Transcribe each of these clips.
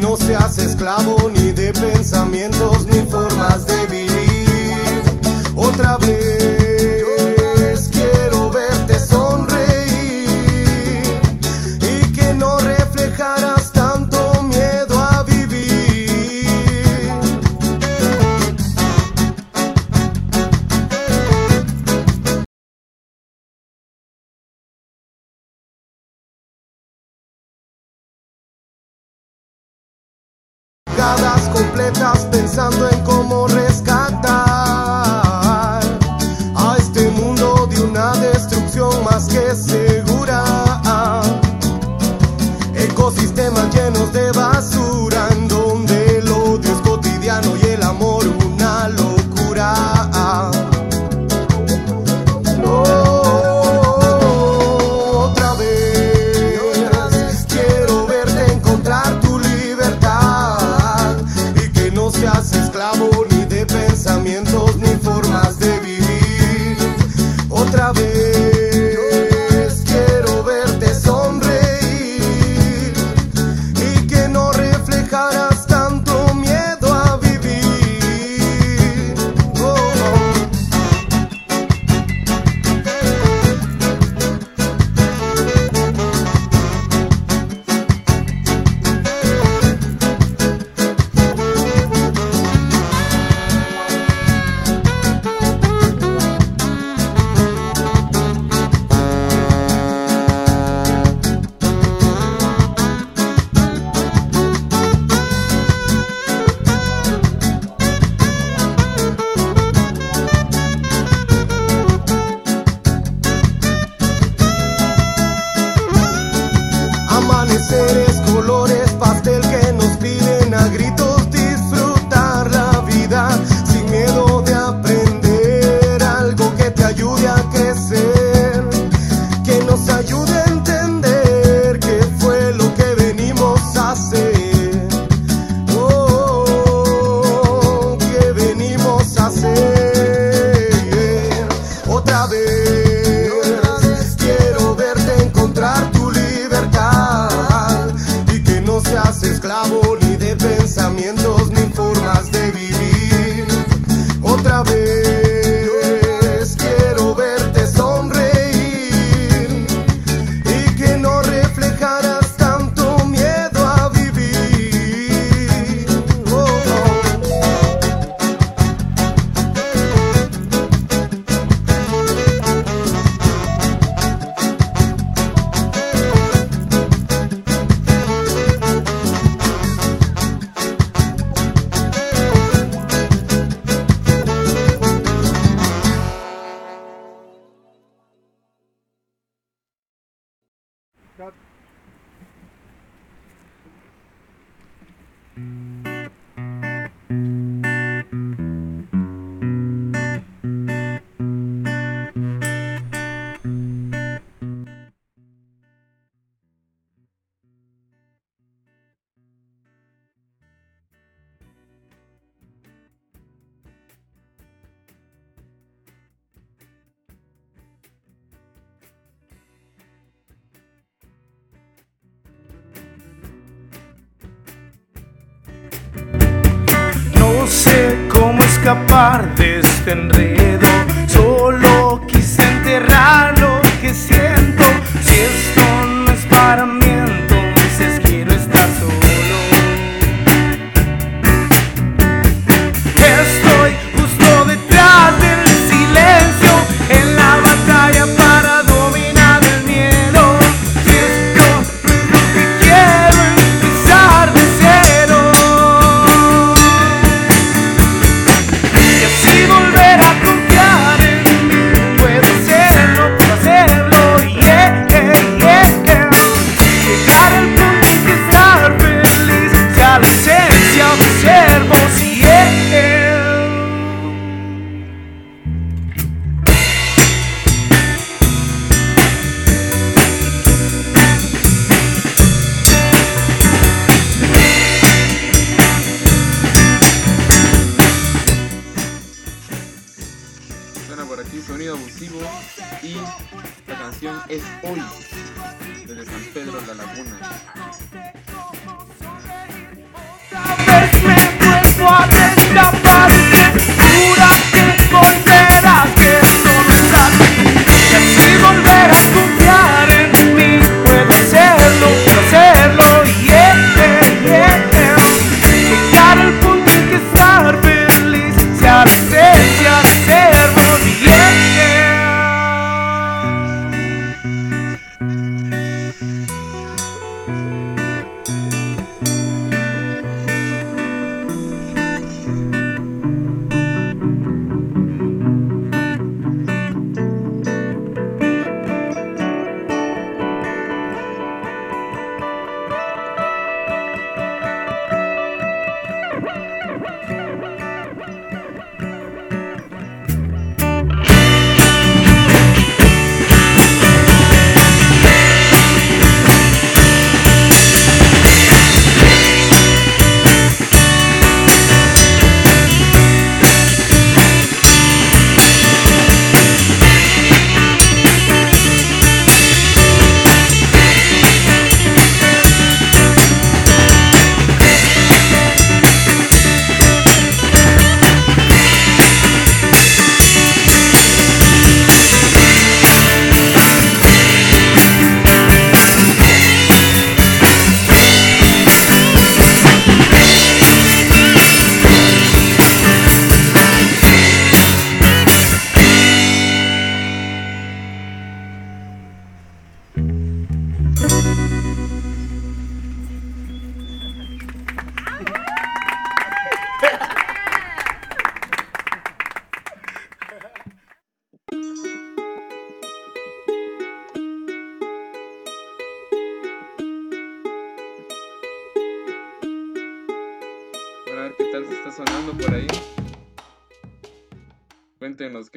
No seas esclavo ni de pensamientos ni formas de vivir. Otra vez. escapar de este.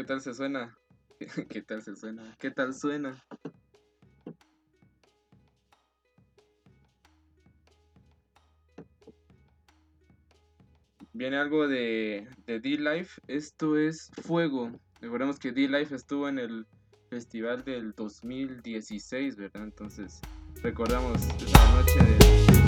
Qué tal se suena. ¿Qué tal se suena? ¿Qué tal suena? Viene algo de, de D-Life. Esto es Fuego. Recordemos que D-Life estuvo en el festival del 2016, ¿verdad? Entonces, recordamos la noche de.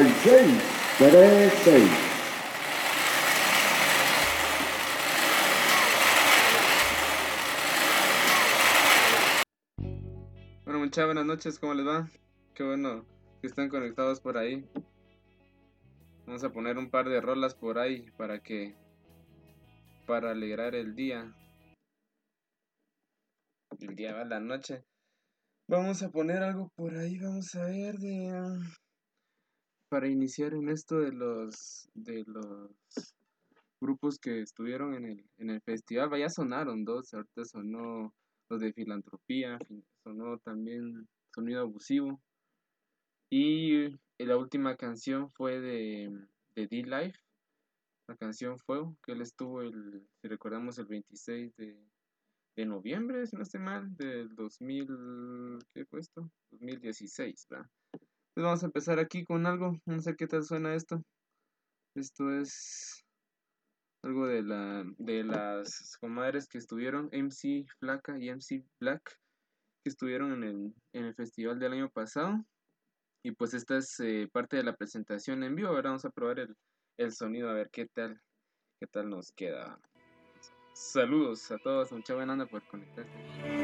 36. Bueno, muchas buenas noches, ¿cómo les va? Qué bueno que están conectados por ahí. Vamos a poner un par de rolas por ahí para que para alegrar el día. el día va la noche. Vamos a poner algo por ahí, vamos a ver de para iniciar en esto de los de los grupos que estuvieron en el, en el festival, ya sonaron dos, ahorita sonó los de filantropía, sonó también sonido abusivo. Y la última canción fue de, de D-Life, la canción Fuego, que él estuvo, el, si recordamos, el 26 de, de noviembre, si no estoy mal, del 2000, ¿qué fue esto? 2016, ¿verdad? Entonces vamos a empezar aquí con algo, no sé qué tal suena esto. Esto es algo de la de las comadres que estuvieron, MC Flaca y MC Black, que estuvieron en el, en el festival del año pasado. Y pues esta es eh, parte de la presentación en vivo. Ahora vamos a probar el, el sonido a ver qué tal, qué tal nos queda. Saludos a todos, mucha buena onda por conectarse.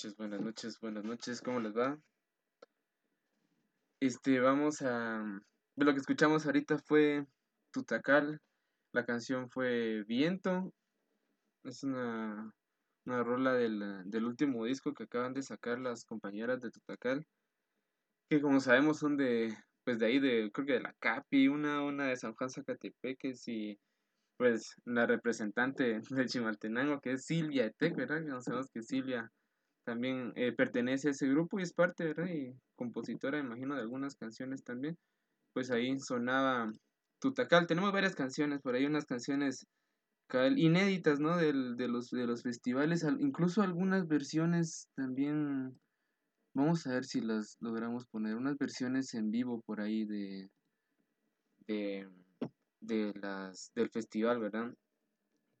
Noches, buenas noches, buenas noches, ¿cómo les va? Este, vamos a... Lo que escuchamos ahorita fue Tutacal, la canción fue Viento, es una, una rola del, del último disco que acaban de sacar las compañeras de Tutacal, que como sabemos son de, pues de ahí, de, creo que de la Capi, una, una de San Juan Zacatepeques y pues la representante de Chimaltenango, que es Silvia Etec, ¿verdad? Que no sabemos que Silvia también eh, pertenece a ese grupo y es parte, ¿verdad? Y compositora, imagino, de algunas canciones también. Pues ahí sonaba Tutacal. Tenemos varias canciones, por ahí unas canciones inéditas, ¿no? Del, de, los, de los festivales, al- incluso algunas versiones también. Vamos a ver si las logramos poner, unas versiones en vivo por ahí de, de, de las, del festival, ¿verdad?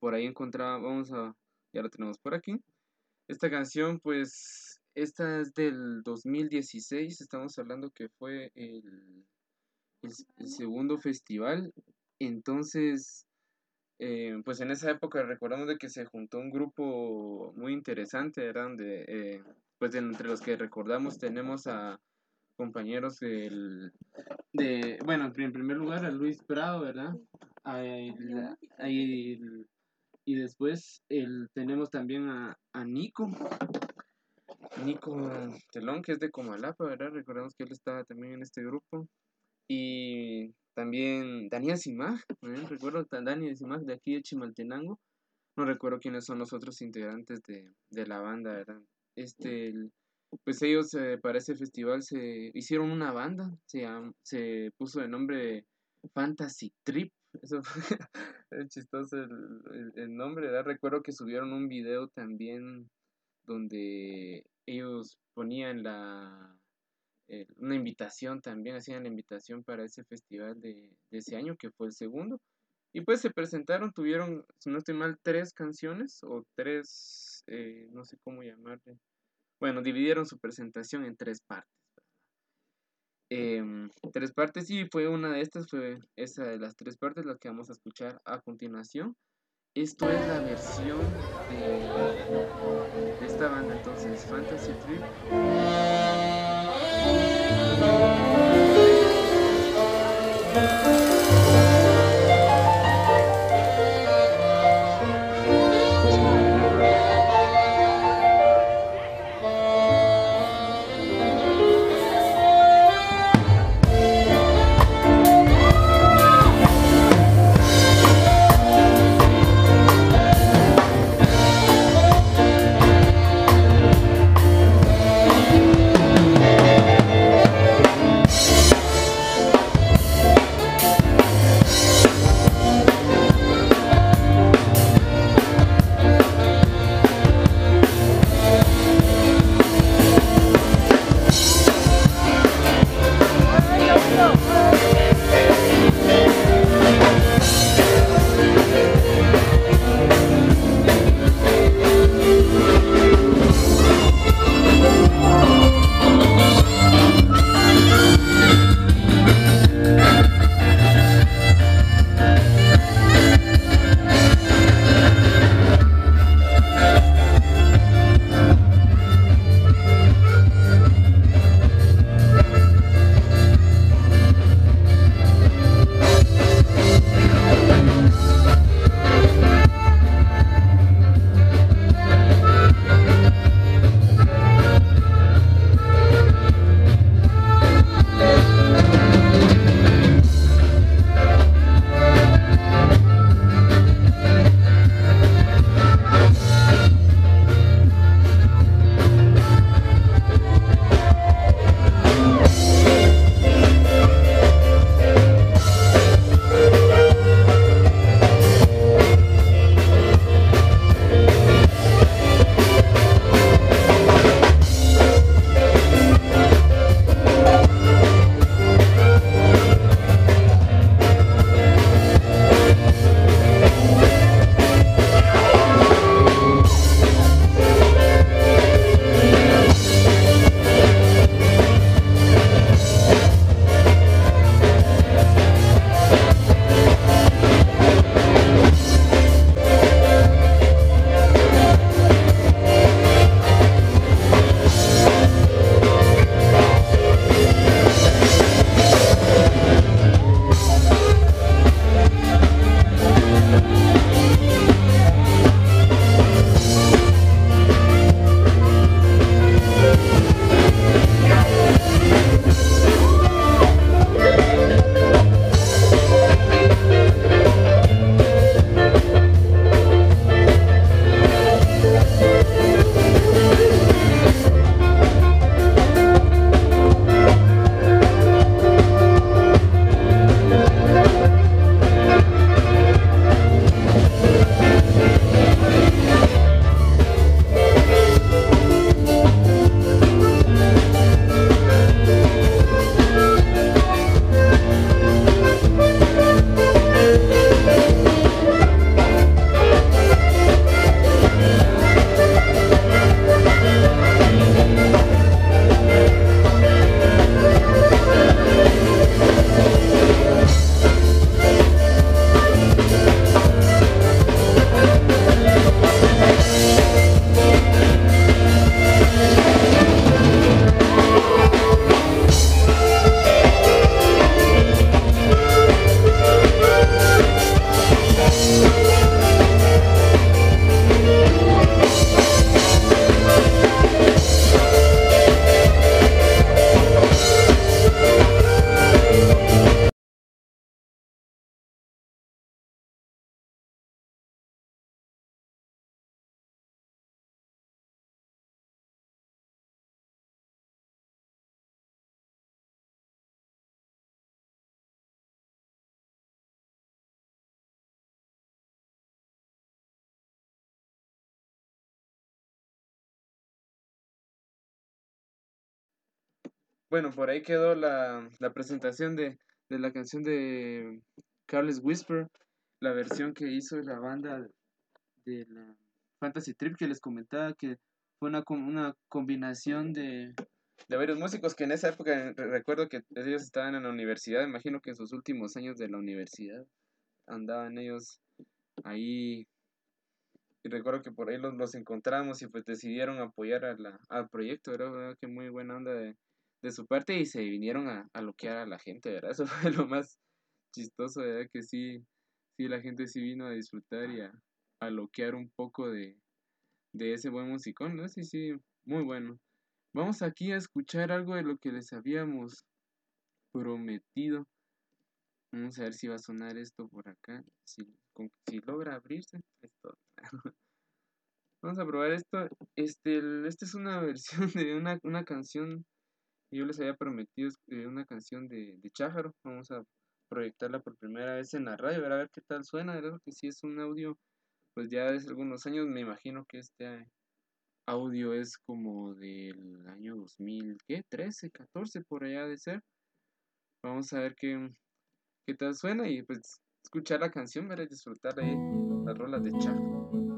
Por ahí encontraba, vamos a, ya lo tenemos por aquí. Esta canción, pues, esta es del 2016, estamos hablando que fue el, el, segundo festival. Entonces, eh, pues en esa época recordamos de que se juntó un grupo muy interesante, ¿verdad? Donde, eh, pues entre los que recordamos tenemos a compañeros del, de, bueno, en primer lugar a Luis Prado, ¿verdad? Y después el, tenemos también a, a Nico, Nico Telón, que es de Comalapa, ¿verdad? Recordamos que él estaba también en este grupo. Y también Daniel Simag, ¿eh? recuerdo Daniel Simag de aquí de Chimaltenango. No recuerdo quiénes son los otros integrantes de, de la banda, ¿verdad? Este, el- pues ellos eh, para ese festival se hicieron una banda, se, se puso de nombre Fantasy Trip. Eso fue chistoso el, el- el nombre, ¿verdad? Recuerdo que subieron un video también donde ellos ponían la eh, una invitación también, hacían la invitación para ese festival de, de ese año, que fue el segundo. Y pues se presentaron, tuvieron, si no estoy mal, tres canciones o tres, eh, no sé cómo llamarle. Bueno, dividieron su presentación en tres partes. Em, tres partes y fue una de estas, fue esa de las tres partes la que vamos a escuchar a continuación. Esto es la versión de, de esta banda entonces, Fantasy Trip. Bueno, por ahí quedó la, la presentación de, de la canción de Carles Whisper, la versión que hizo la banda de la Fantasy Trip que les comentaba que fue una, una combinación de, de varios músicos que en esa época re- recuerdo que ellos estaban en la universidad, imagino que en sus últimos años de la universidad andaban ellos ahí y recuerdo que por ahí los, los encontramos y pues decidieron apoyar la, al proyecto. ¿verdad? Que muy buena onda de, de su parte y se vinieron a, a loquear a la gente, ¿verdad? Eso fue lo más chistoso, ¿verdad? Que sí, sí, la gente sí vino a disfrutar y a, a loquear un poco de, de ese buen musicón, ¿no? Sí, sí, muy bueno. Vamos aquí a escuchar algo de lo que les habíamos prometido. Vamos a ver si va a sonar esto por acá. Si, con- si logra abrirse. Esto. Vamos a probar esto. Este, esta es una versión de una, una canción. Que Yo les había prometido eh, una canción de, de Chájaro. Vamos a proyectarla por primera vez en la radio. A ver, ver qué tal suena. ¿verdad? Porque si es un audio, pues ya desde algunos años. Me imagino que este audio es como del año 2000, ¿qué? 13, 14 por allá de ser. Vamos a ver qué, qué tal suena y pues escuchar la canción. Y disfrutar de las rolas de Chájaro.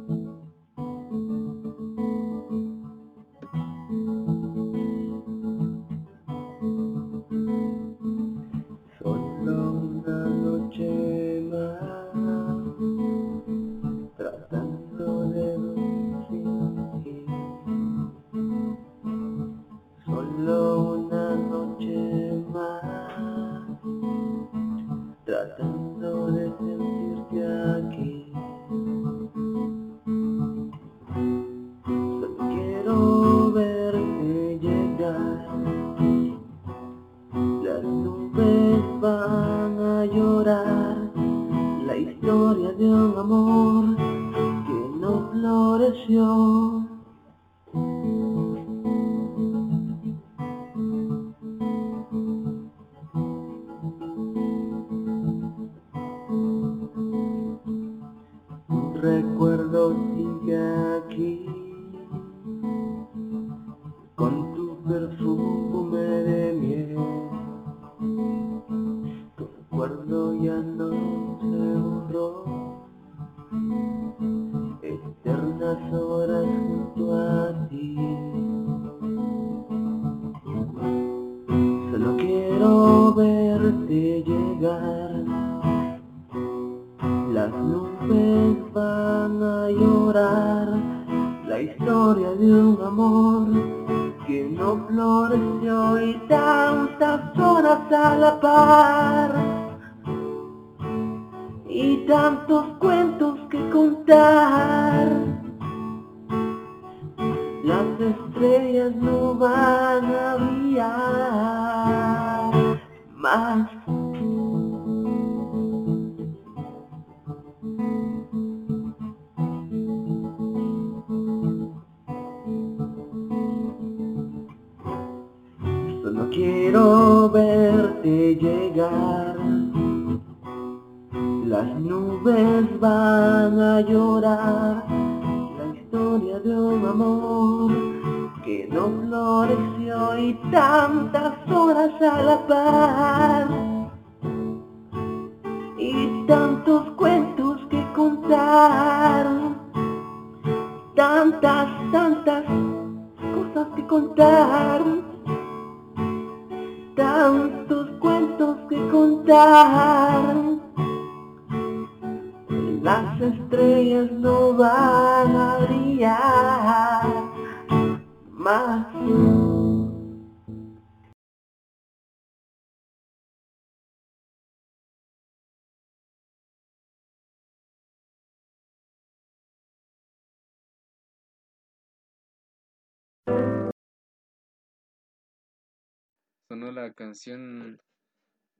Sonó la canción.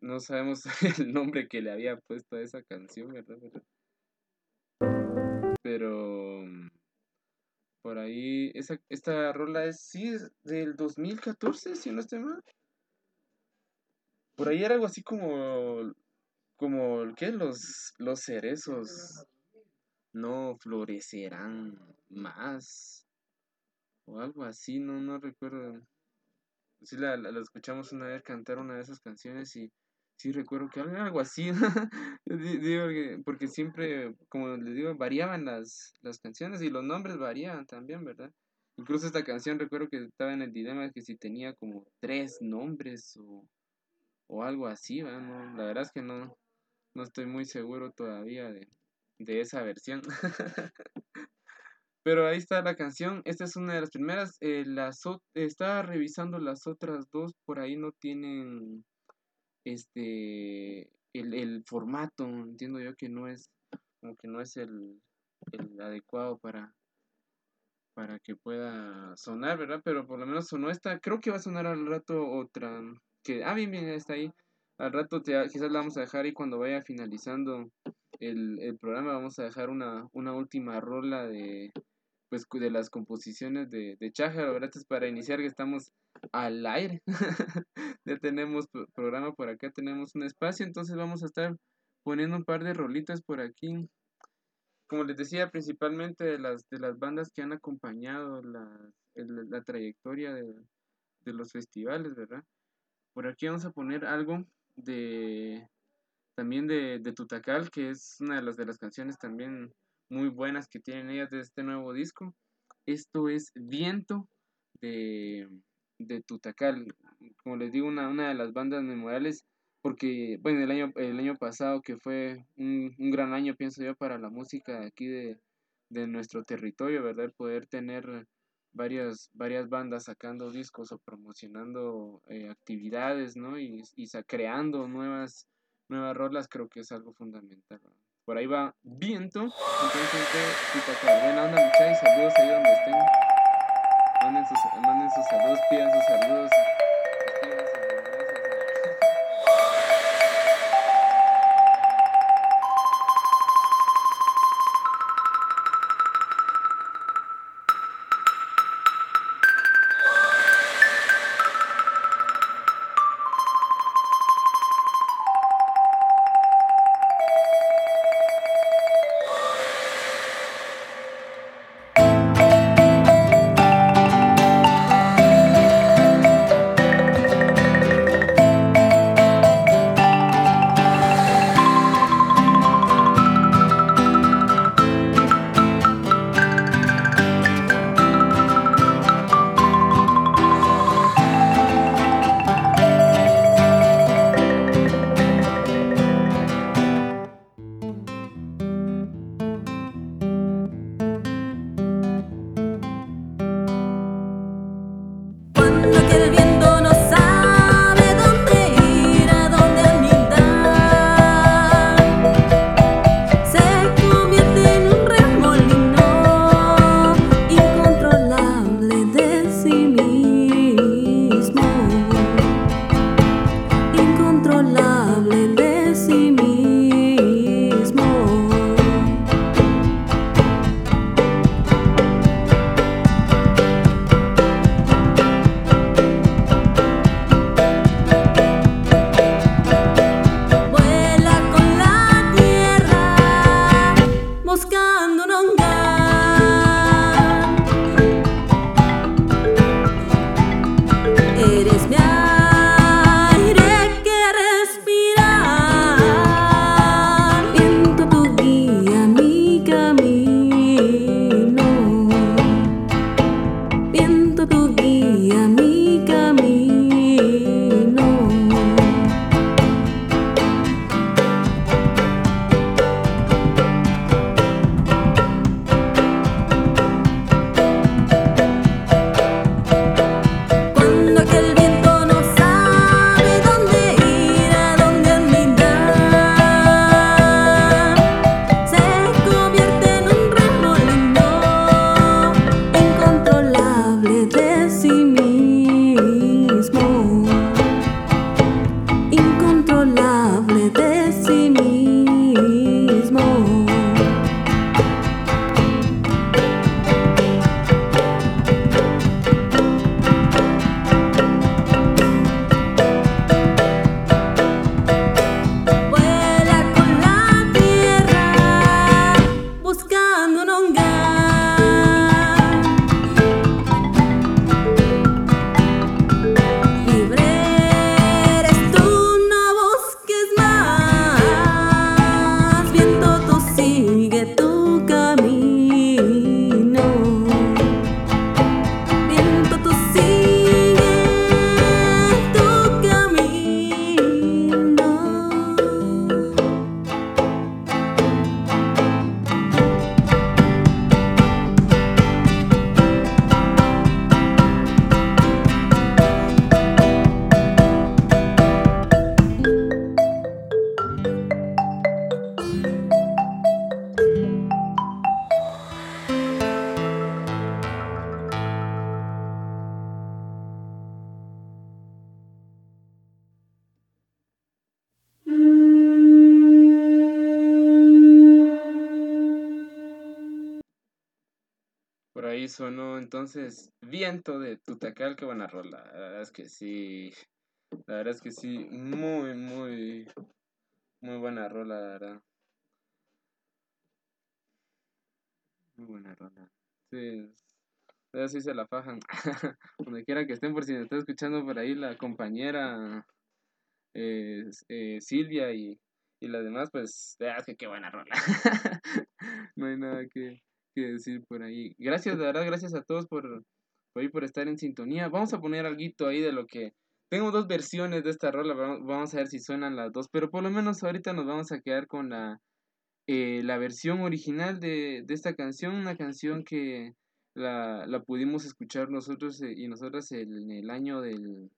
No sabemos el nombre que le había puesto a esa canción, ¿verdad? Pero, mm, por ahí, esa, esta rola es, sí, es del 2014, si no estoy mal. Por ahí era algo así como, como, ¿qué? Los, los cerezos no florecerán más. O algo así, no, no recuerdo sí la, la- escuchamos una vez cantar una de esas canciones y sí recuerdo que algo, así, digo que- porque siempre, como les digo, variaban las, las canciones y los nombres variaban también, ¿verdad? Incluso esta canción recuerdo que estaba en el dilema de que si tenía como tres nombres o, o algo así, ¿verdad? No, la verdad es que no, no estoy muy seguro todavía de, de esa versión. Pero ahí está la canción. Esta es una de las primeras. eh, las estaba revisando las otras dos. Por ahí no tienen este el, el formato. Entiendo yo que no es como que no es el, el adecuado para para que pueda sonar, ¿verdad? Pero por lo menos sonó esta. Creo que va a sonar al rato otra. Que, ah, bien, bien, está ahí. Al rato te, quizás la vamos a dejar y cuando vaya finalizando el, el programa vamos a dejar una, una última rola de pues de las composiciones de, de Chájaro, es para iniciar que estamos al aire. ya tenemos pro- programa por acá, tenemos un espacio, entonces vamos a estar poniendo un par de rolitas por aquí. Como les decía, principalmente de las, de las bandas que han acompañado la, la trayectoria de, de los festivales, ¿verdad? Por aquí vamos a poner algo de también de, de Tutacal, que es una de las de las canciones también muy buenas que tienen ellas de este nuevo disco. Esto es Viento de, de Tutacal. Como les digo, una, una de las bandas memorables, porque, bueno, el año, el año pasado, que fue un, un gran año, pienso yo, para la música de aquí de, de nuestro territorio, ¿verdad? Poder tener varias, varias bandas sacando discos o promocionando eh, actividades, ¿no? Y, y creando nuevas, nuevas rolas, creo que es algo fundamental. Por ahí va Viento, entonces de. Buena onda, muchachos, saludos ahí donde estén. Manden sus, manden sus saludos, pidan sus saludos. Es que sí. La verdad es que sí, muy, muy, muy buena rola, la verdad. Muy buena rola. Sí, ya sí se la fajan. Donde quiera que estén, por si me está escuchando por ahí la compañera eh, eh, Silvia y, y las demás, pues, es que qué buena rola. no hay nada que, que decir por ahí. Gracias, de verdad, gracias a todos por, por, ahí, por estar en sintonía. Vamos a poner algo ahí de lo que... Tengo dos versiones de esta rola, vamos vamos a ver si suenan las dos, pero por lo menos ahorita nos vamos a quedar con la, eh, la versión original de, de esta canción, una canción que la, la pudimos escuchar nosotros eh, y nosotras en el año del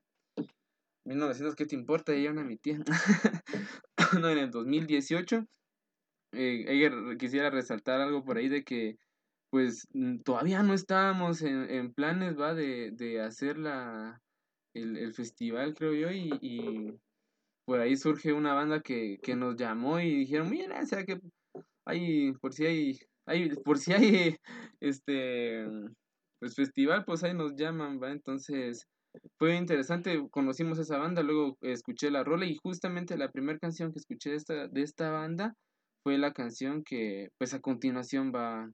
1900, ¿qué te importa? Ella una mi tía. no, en el 2018. Eh, ella quisiera resaltar algo por ahí de que pues mm, todavía no estábamos en, en planes, va, de, de hacer la, el, el festival, creo yo, y, y por ahí surge una banda que, que nos llamó y dijeron, mira, o sea que hay, por si hay, hay, por si hay, este, pues festival, pues ahí nos llaman, va, entonces fue interesante, conocimos esa banda, luego escuché la rola y justamente la primera canción que escuché de esta, de esta banda fue la canción que pues a continuación va,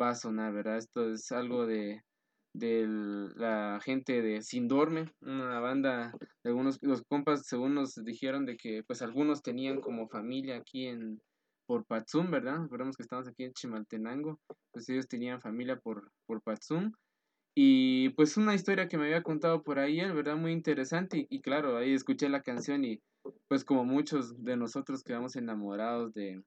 va a sonar, ¿verdad? Esto es algo de, de la gente de Sindorme, una banda de algunos, los compas según nos dijeron de que pues algunos tenían como familia aquí en, por Patzum, ¿verdad? Recordemos que estamos aquí en Chimaltenango, pues ellos tenían familia por, por Patzum. Y pues una historia que me había contado por ahí, ¿verdad? Muy interesante. Y, y, claro, ahí escuché la canción y pues como muchos de nosotros quedamos enamorados de,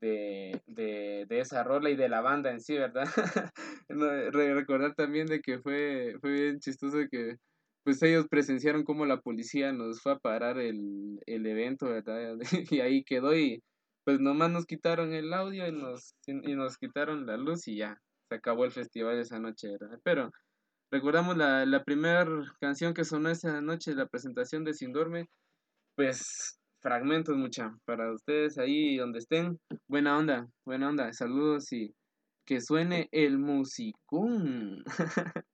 de, de, de esa rola y de la banda en sí, ¿verdad? Recordar también de que fue, fue bien chistoso que pues ellos presenciaron cómo la policía nos fue a parar el, el evento, ¿verdad? Y ahí quedó y pues nomás nos quitaron el audio y nos, y nos quitaron la luz y ya, se acabó el festival esa noche, ¿verdad? Pero recordamos la, la primera canción que sonó esa noche, la presentación de Sindorme, pues fragmentos mucha, para ustedes ahí donde estén, buena onda, buena onda, saludos y que suene el musicón.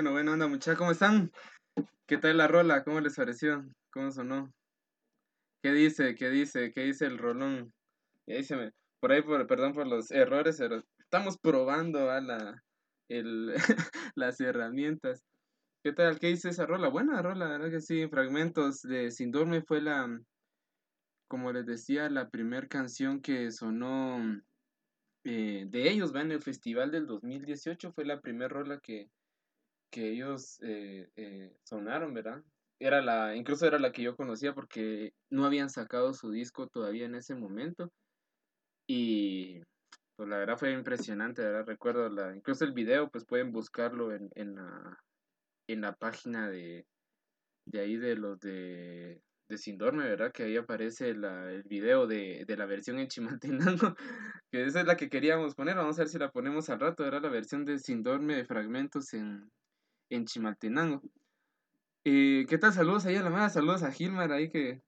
Bueno, bueno, anda muchachos, ¿cómo están? ¿Qué tal la rola? ¿Cómo les pareció? ¿Cómo sonó? ¿Qué dice? ¿Qué dice? ¿Qué dice el rolón? Y por ahí, por, perdón por los errores, pero estamos probando a la, el, las herramientas. ¿Qué tal? ¿Qué dice esa rola? Buena rola, la verdad que sí. Fragmentos de Sin Dorme fue la, como les decía, la primer canción que sonó eh, de ellos, va en el festival del 2018, fue la primera rola que, que ellos eh, eh, sonaron, ¿verdad? Era la, incluso era la que yo conocía porque no habían sacado su disco todavía en ese momento. Y pues la verdad fue impresionante, ¿verdad? Recuerdo la, incluso el video, pues pueden buscarlo en, en la, en la página de, de ahí de los de, de Sindorme, ¿verdad? Que ahí aparece la, el video de, de la versión en Chimaltenango, que esa es la que queríamos poner, vamos a ver si la ponemos al rato, era la versión de Sindorme de fragmentos en, en Chimaltenango. Eh, ¿Qué tal? Saludos ahí a la madre, saludos a Gilmar ahí que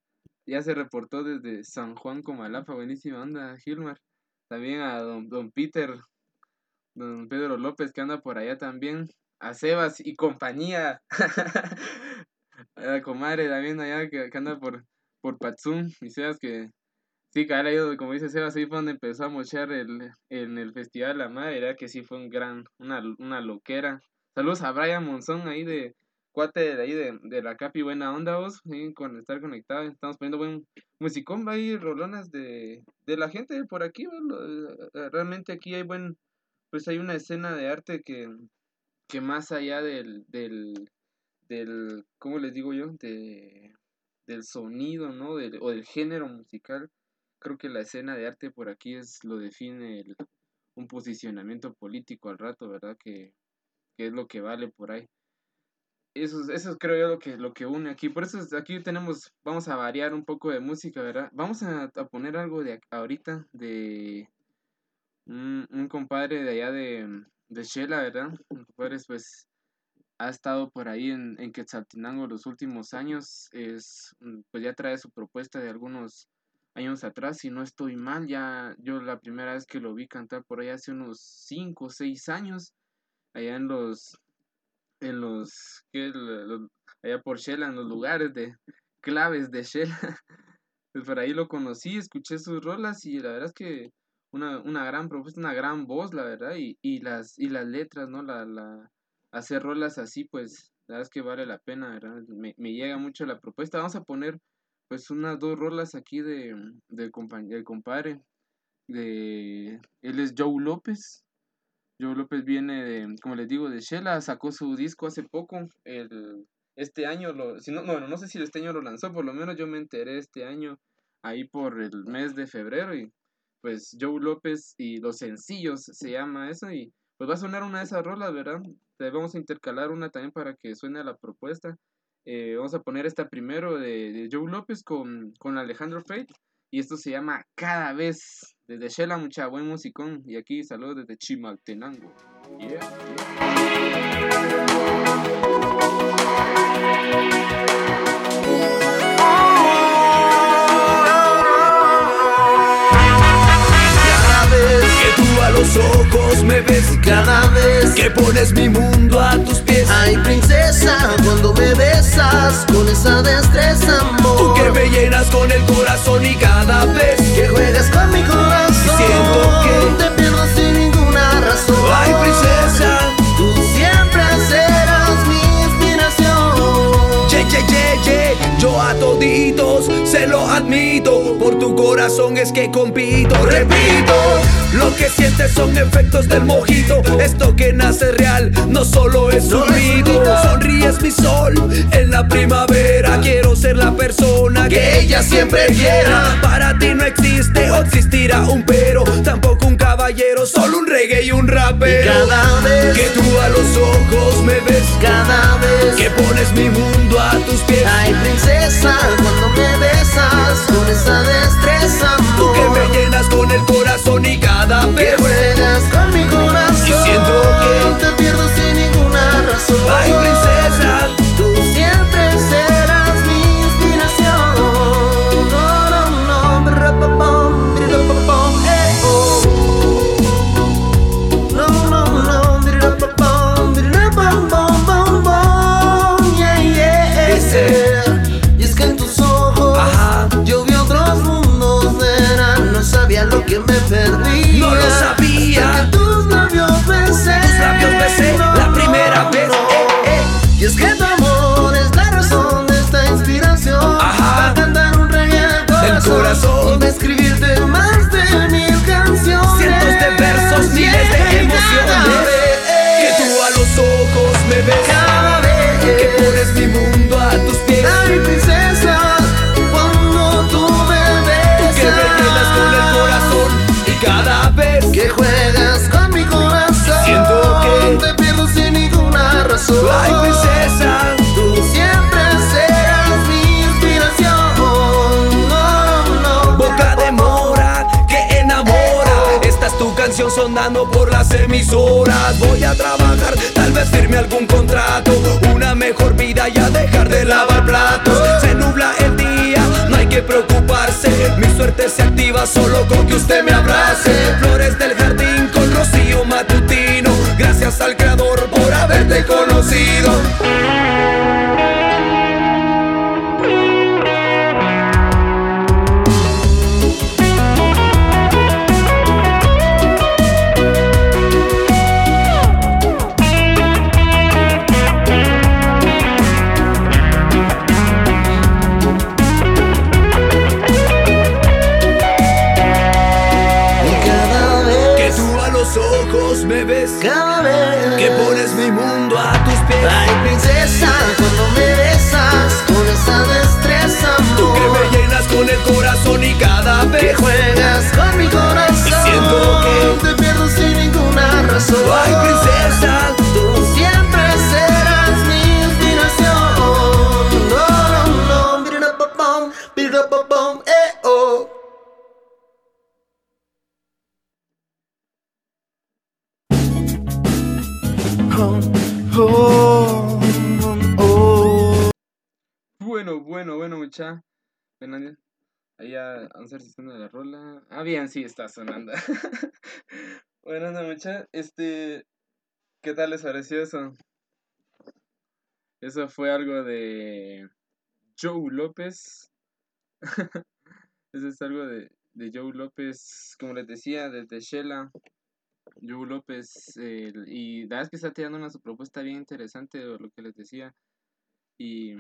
ya se reportó desde San Juan Comalapa, buenísima onda, Gilmar. También a don, don Peter, don Pedro López que anda por allá también. A Sebas y compañía. a la comadre también allá que, que anda por, por Patzum. Y Sebas que, sí, ido, como dice Sebas, ahí fue donde empezó a mochar el, en el Festival La Madre. Que sí fue un gran, una, una loquera. Saludos a Brian Monzón ahí de cuate de ahí de, de la Capi, buena onda vos, ahí con estar conectado, estamos poniendo buen musicón, ahí rolonas de, de la gente por aquí, eh, realmente aquí hay buen, pues hay una escena de arte que, que más allá del, del, del, ¿cómo les digo yo? De, del sonido, ¿no? Del, o del género musical, creo que la escena de arte por aquí es, lo define el, un posicionamiento político al rato, ¿verdad? Que, es lo que vale por ahí. Eso, es- eso es, creo yo lo que, lo que une aquí. Por eso es- aquí tenemos, vamos a variar un poco de música, ¿verdad? Vamos a, poner algo de ahorita de un, compadre de allá de, de Shela, ¿verdad? Un compadre pues ha estado por ahí en, en Quetzaltenango los últimos años. Es, pues ya trae su propuesta de algunos años atrás, si no estoy mal, ya yo la primera vez que lo vi cantar por ahí hace unos 5 o 6 años, allá en los en los, allá por Shela, en los lugares de claves de Shela. Pues por ahí lo conocí, escuché sus rolas y la verdad es que una, una gran propuesta, una gran voz, la verdad, y, y las, y las letras, ¿no? La, la, hacer rolas así, pues, la verdad es que vale la pena, ¿verdad? Me, me llega mucho la propuesta. Vamos a poner, pues, unas dos rolas aquí de, del compadre, de, él es Joe López, Joe López viene de, como les digo, de Shela, sacó su disco hace poco, el, este año, lo, si no, bueno, no sé si este año lo lanzó, por lo menos yo me enteré este año, ahí por el mes de febrero, y pues Joe López y los sencillos se llama eso, y pues va a sonar una de esas rolas, ¿verdad? Vamos a intercalar una también para que suene a la propuesta. Eh, vamos a poner esta primero de, de Joe López con, con Alejandro Fate, y esto se llama Cada vez. Desde Shela, mucha buen musicón. Y aquí saludos desde Chimaltenango. Yeah, yeah. Tú a los ojos me ves. Cada vez que pones mi mundo a tus pies. Ay princesa, cuando me besas con esa destreza, amor. Tú que me llenas con el corazón y cada vez que juegas con mi corazón. Siento que- te pierdo sin ninguna razón. Ay princesa tu corazón es que compito, repito Lo que sientes son efectos del mojito. Esto que nace real no solo es un mito. Sonríes mi sol en la primavera. Quiero ser la persona que ella siempre quiera. Para ti no existe o existirá un pero. Tampoco un caballero, solo un reggae y un rapero. Cada vez Que tú a los ojos me ves. Cada vez que pones mi mundo a tus pies. Ay princesa, cuando me besas con esa destreza, Tú amor que me llenas con el corazón y cada vez. juegas con mi corazón Y siento que- te pierdo sin ninguna razón Ay, princesa. Sonando por las emisoras. Voy a trabajar, tal vez firme algún contrato. Una mejor vida y a dejar de lavar platos. Se nubla el día, no hay que preocuparse. Mi suerte se activa solo con que usted me abrace. Flores del jardín con rocío matutino. Gracias al creador por haberte conocido. A si la rola. Ah, bien, sí, está sonando. anda, mucha. Este. ¿Qué tal les pareció eso? Eso fue algo de Joe López. Eso es algo de, de Joe López, como les decía, desde Shela. Joe López, y la verdad es que está tirando una propuesta bien interesante lo que les decía. Y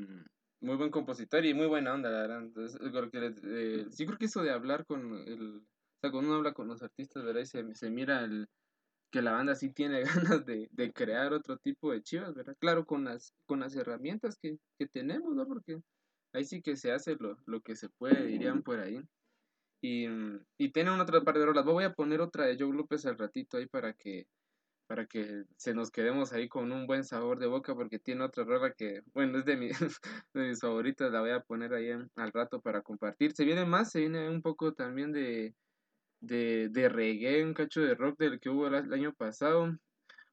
muy buen compositor y muy buena onda, la verdad. Entonces, creo que, eh, sí creo que eso de hablar con el, o sea, cuando uno habla con los artistas, ¿verdad? Y se, se mira el, que la banda sí tiene ganas de, de crear otro tipo de chivas, ¿verdad? Claro, con las, con las herramientas que, que tenemos, ¿no? Porque ahí sí que se hace lo, lo que se puede, dirían por ahí. Y, y tiene una otra parte de rolas. Voy a poner otra de Joe López al ratito ahí para que para que se nos quedemos ahí con un buen sabor de boca porque tiene otra rola que, bueno, es de, mi, de mis favoritas, la voy a poner ahí al rato para compartir. Se viene más, se viene un poco también de, de, de reggae, un cacho de rock del que hubo el, año pasado.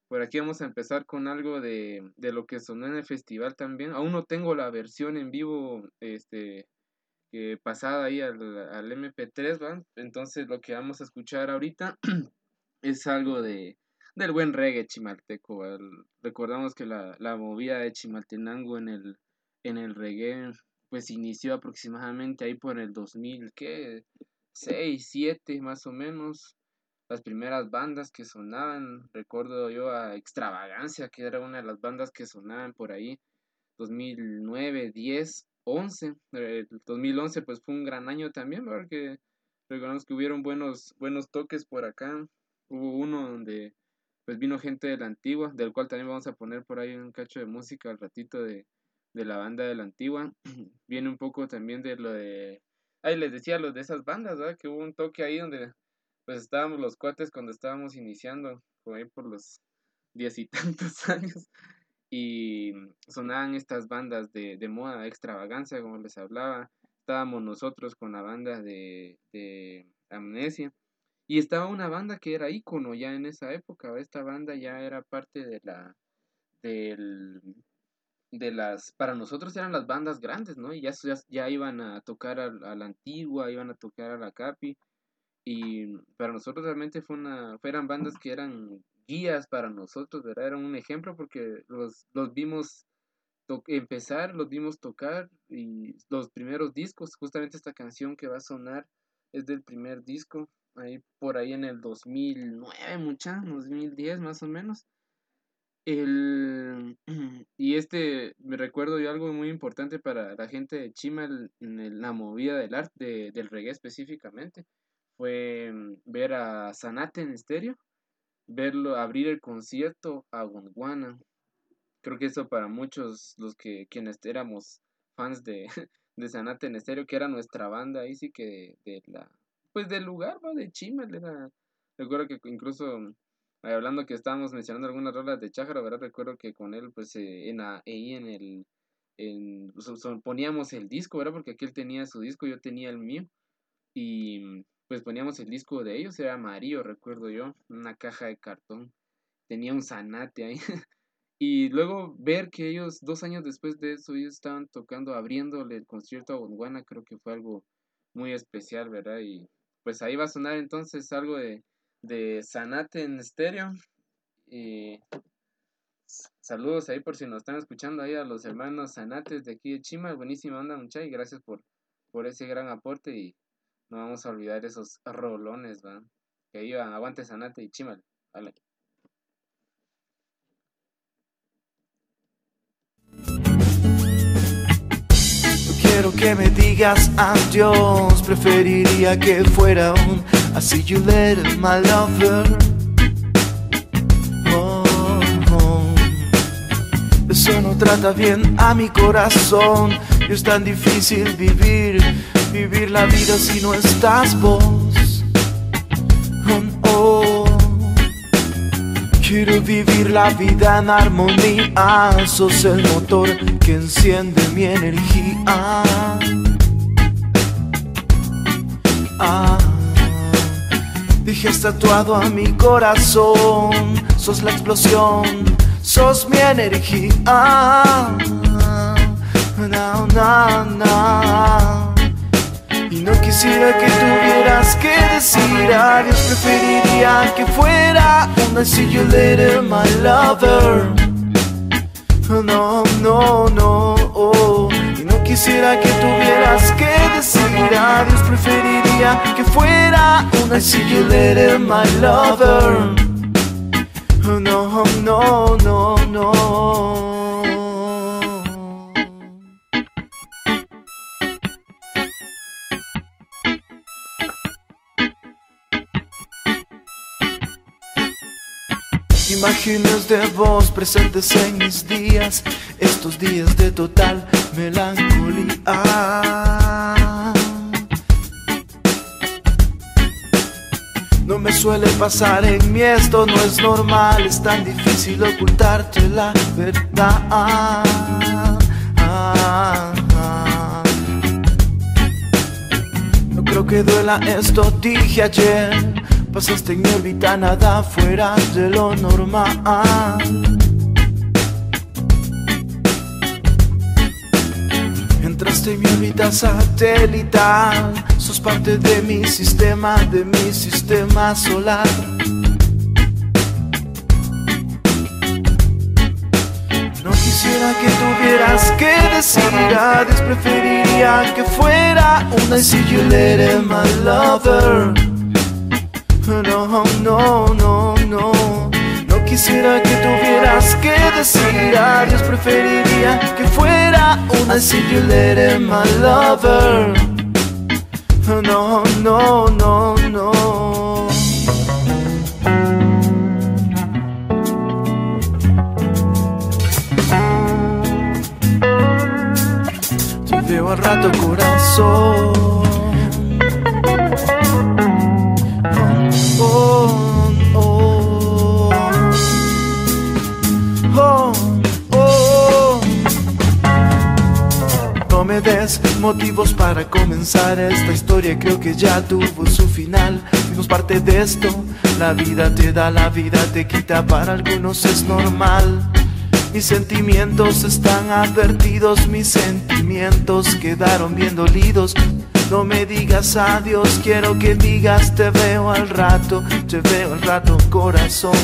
Por aquí vamos a empezar con algo de, de lo que sonó en el festival también. Aún no tengo la versión en vivo este, que pasada ahí al, al MP3, ¿va? Entonces lo que vamos a escuchar ahorita es algo de del buen reggae chimalteco. recordamos que la, la movida de Chimaltenango en el, en el reggae pues inició aproximadamente ahí por el 2000, ¿qué? 6, 7 más o menos. Las primeras bandas que sonaban, recuerdo yo a Extravagancia, que era una de las bandas que sonaban por ahí, 2009, 10, 11. El 2011 pues fue un gran año también, porque recordamos que hubieron buenos, buenos toques por acá. Hubo uno donde pues vino gente de la antigua, del cual también vamos a poner por ahí un cacho de música al ratito de, de la banda de la antigua. Viene un poco también de lo de... Ay, les decía lo de esas bandas, ¿verdad? Que hubo un toque ahí donde pues estábamos los cuates cuando estábamos iniciando, por ahí por los diez y tantos años. Y sonaban estas bandas de, de moda, extravagancia, como les hablaba. Estábamos nosotros con la banda de, de Amnesia. Y estaba una banda que era ícono ya en esa época. Esta banda ya era parte de la. del de las, para nosotros eran las bandas grandes, ¿no? Y ya, ya, iban a tocar a, la antigua, iban a tocar a la Capi, y para nosotros realmente fue una, eran bandas que eran guías para nosotros, ¿verdad? Eran un ejemplo porque los, los vimos empezar, los vimos tocar, y los primeros discos, justamente esta canción que va a sonar es del primer disco, ahí por ahí en el 2009, mucha, 2010 más o menos. El, y este, me recuerdo yo algo muy importante para la gente de Chima el- en la movida del arte, de- del reggae específicamente, fue mm, ver a Sanate en estéreo, verlo abrir el concierto a Gondwana. Creo que eso para muchos, los que quienes éramos fans de, de Sanate en estéreo, que era nuestra banda ahí sí que de la, pues del lugar, ¿va? de Chima, era, recuerdo que incluso eh, hablando que estábamos mencionando algunas rolas de Chájara, ¿verdad? Recuerdo que con él, pues, eh, en ahí en el, en, so- poníamos el disco, ¿verdad? Porque aquí él tenía su disco, yo tenía el mío, y mm, pues poníamos el disco de ellos, era amarillo, recuerdo yo, una caja de cartón, tenía un zanate ahí, y luego ver que ellos, dos años después de eso, ellos estaban tocando, abriéndole el concierto a Gondwana, creo que fue algo muy especial, ¿verdad? Y pues ahí va a sonar entonces algo de, de Zanate en estéreo. Y saludos ahí por si nos están escuchando ahí a los hermanos Zanates de aquí de Chima. Buenísima onda, mucha y gracias por, por ese gran aporte. Y no vamos a olvidar esos rolones, ¿va? Que iban, aguante Zanate y Chimal. Vale. Quiero que me digas adiós, preferiría que fuera un I see you later, my lover. Oh, oh. Eso no trata bien a mi corazón. Y es tan difícil vivir, vivir la vida si no estás vos. Quiero vivir la vida en armonía, sos el motor que enciende mi energía. Ah, dejas tatuado a mi corazón, sos la explosión, sos mi energía. Na, na, na. Y no quisiera que tuvieras que decir adiós, preferiría que fuera un I see you later, my lover. No, no, no, oh. Y no quisiera que tuvieras que decir adiós, preferiría que fuera un I see you my lover. No, no, no, no. Imágenes de vos presentes en mis días, estos días de total melancolía. No me suele pasar en mí, esto no es normal, es tan difícil ocultarte la verdad. No creo que duela esto, dije ayer. Pasaste en mi órbita nada fuera de lo normal. Entraste en mi órbita satelital. Sos parte de mi sistema, de mi sistema solar. No quisiera que tuvieras que decir adiós, preferiría que fuera una see you later, my lover. No, no, no, no. No quisiera que tuvieras que decir adiós, preferiría que fuera una I you later, my lover. No, no, no, no. Te veo al rato corazón. Me des motivos para comenzar esta historia, creo que ya tuvo su final. Fuimos parte de esto, la vida te da, la vida te quita, para algunos es normal. Mis sentimientos están advertidos, mis sentimientos quedaron bien dolidos. No me digas adiós, quiero que digas te veo al rato, te veo al rato corazón.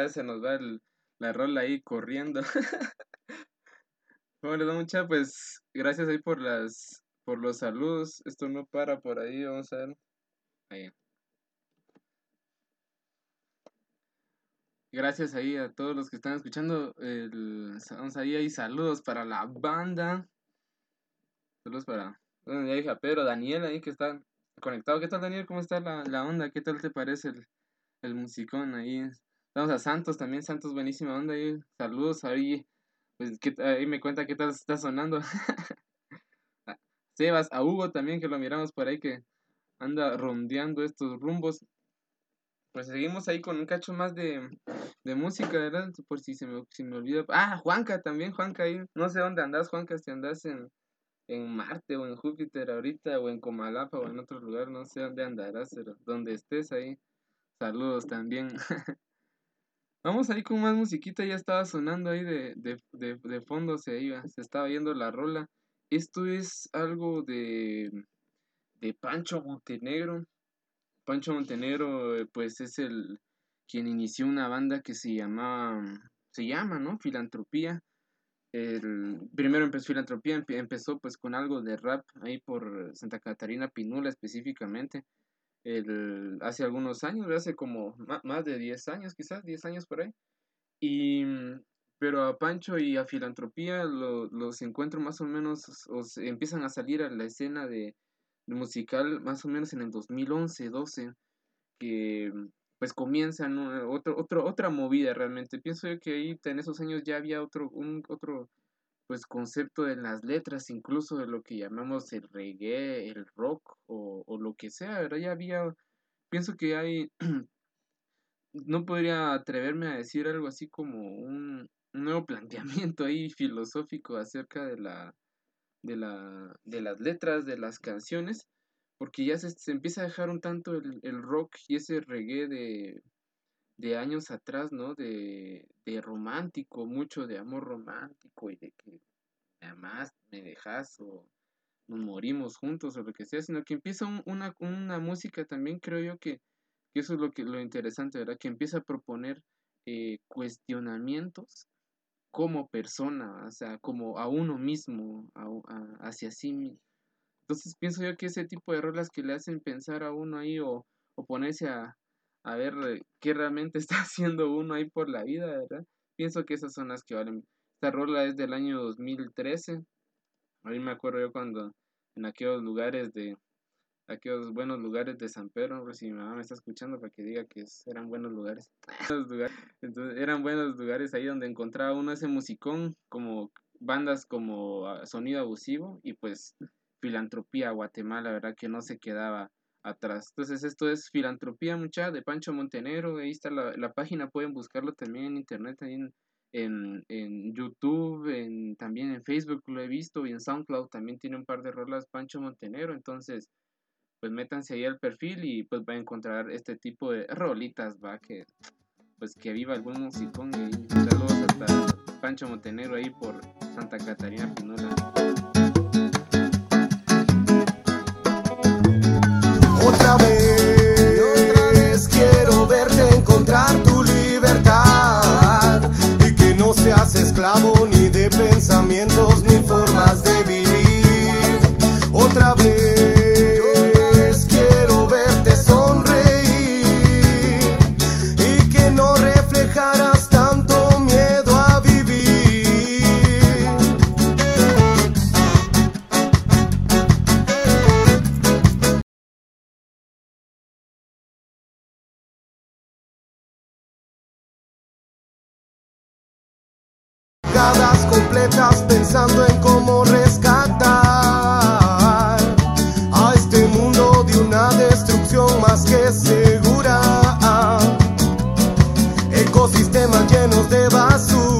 Vez se nos va el- la rola ahí corriendo. Bueno, mucha, pues gracias ahí por las por los saludos. Esto no para por ahí, vamos a ver. Ahí. Gracias ahí a todos los que están escuchando. El, vamos ahí, ahí saludos para la banda. Saludos para, bueno, ya dije a Pedro, Daniel ahí que está conectado. ¿Qué tal Daniel? ¿Cómo está la, la onda? ¿Qué tal te parece el, el musicón ahí? Vamos a Santos también, Santos buenísima onda ahí. Saludos ahí. Pues ¿qué- ahí me cuenta qué tal está sonando. A Sebas, a Hugo también que lo miramos por ahí que anda rondeando estos rumbos. Pues seguimos ahí con un cacho más de, de música, ¿verdad? Por si se me, si me olvida. Ah, Juanca también, Juanca ahí. No sé dónde andas, Juanca, si andas en, en Marte o en Júpiter ahorita o en Comalapa o en otro lugar, no sé dónde andarás, pero donde estés ahí. Saludos también. Vamos ahí con más musiquita, ya estaba sonando ahí de, de, de, de fondo, se iba, se estaba yendo la rola. Esto es algo de, de Pancho Montenegro. Pancho Montenegro, eh, pues es el quien inició una banda que se llamaba, se llama, ¿no? Filantropía. El, primero empezó Filantropía, empe- empezó pues con algo de rap ahí por Santa Catarina Pinula específicamente. El, hace algunos años, hace como más de 10 años quizás, 10 años por ahí. Y, mm, pero a Pancho y a Filantropía lo- los encuentro más o menos, o se empiezan a salir a la escena de, musical más o menos en el 2011, 12, que mm, pues comienzan otro, otro, otra movida realmente. Pienso yo que ahí en esos años ya había otro, un, otro pues concepto en las letras, incluso de lo que llamamos el reggae, el rock o, o lo que sea, ¿verdad? Ya había, pienso que hay, no podría atreverme a decir algo así como un, un nuevo planteamiento ahí filosófico acerca de la, de la, de las letras, de las canciones, porque ya se, se empieza a dejar un tanto el, el rock y ese reggae de, de años atrás, ¿no? De, de romántico, mucho de amor romántico y de que me amas, me dejas o nos morimos juntos o lo que sea, sino que empieza un- una, una música también, creo yo que, que eso es lo que lo interesante, ¿verdad? Que empieza a proponer eh, cuestionamientos como persona, o sea, como a uno mismo, a a- hacia sí mismo. Entonces pienso yo que ese tipo de rolas que le hacen pensar a uno ahí o, o ponerse a, a ver eh, qué realmente está haciendo uno ahí por la vida, ¿verdad? Pienso que esas son las que valen. Esta rola es del año 2013. A mí me acuerdo yo cuando en aquellos lugares de aquellos buenos lugares de San Pedro, si mi mamá me está escuchando para que diga que eran buenos lugares. Buenos lugares. Entonces, eran buenos lugares ahí donde encontraba uno ese musicón, como bandas como ah, Sonido Abusivo y pues Filantropía Guatemala, ¿verdad? Que no se quedaba atrás. Entonces esto es Filantropía mucha de Pancho Montenegro, ahí está la, la página, pueden buscarlo también en internet, ahí en, en, YouTube, en, también en Facebook lo he visto y en SoundCloud también tiene un par de rolas Pancho Montenegro, entonces pues métanse ahí al perfil y pues va a encontrar este tipo de rolitas, va, que pues que viva buen musicón y saludos hasta Pancho Montenegro ahí por Santa Catarina Pinula. Otra vez. Quiero verte encontrar tu libertad. Y que no seas esclavo ni de pensamientos Completas pensando en cómo rescatar a este mundo de una destrucción más que segura. Ecosistemas llenos de basura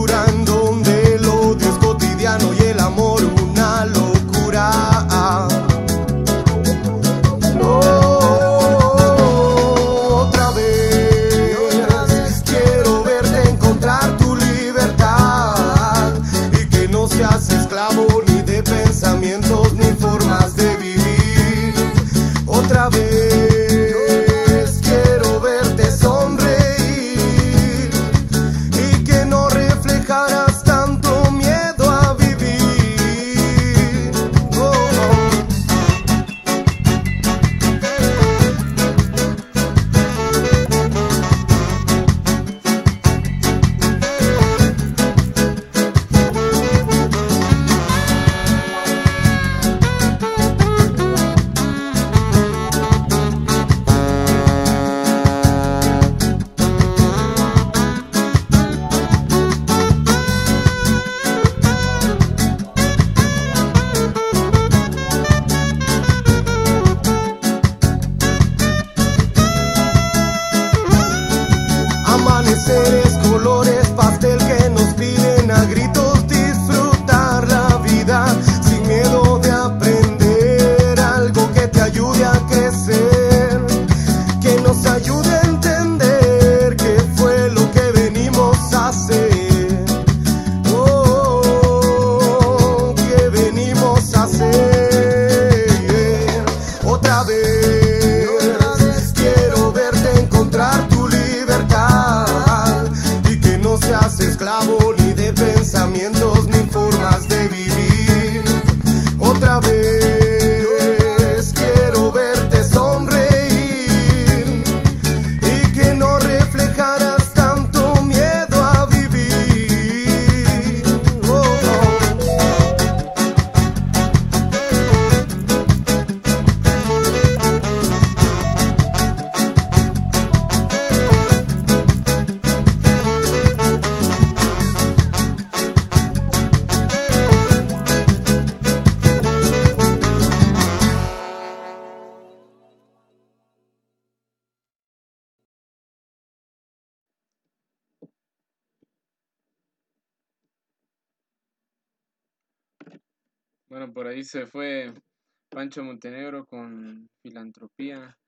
Montenegro con Filantropía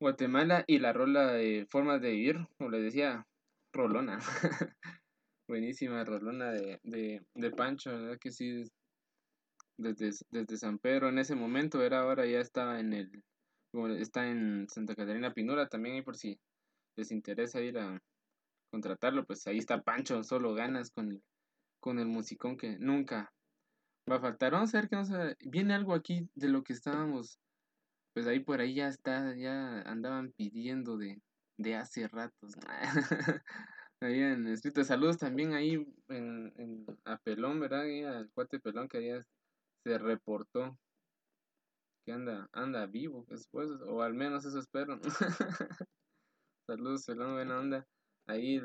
Guatemala y la rola de Formas de Vivir, como les decía, rolona. Buenísima rolona de, de, de Pancho, verdad que sí, desde, desde San Pedro en ese momento, era ahora ya estaba en el, está en Santa Catarina Pinura también, ahí por si les interesa ir a contratarlo, pues ahí está Pancho, solo ganas con con el musicón que nunca va a faltar. Vamos a ver qué nos viene algo aquí de lo que estábamos, pues ahí por ahí ya está, ya andaban pidiendo de, de hace ratos. Habían escrito saludos también ahí en, en a Pelón, ¿verdad? Ahí al cuate Pelón que ya se reportó que anda, anda vivo después, o al menos eso espero. Saludos, Pelón, buena onda. Ahí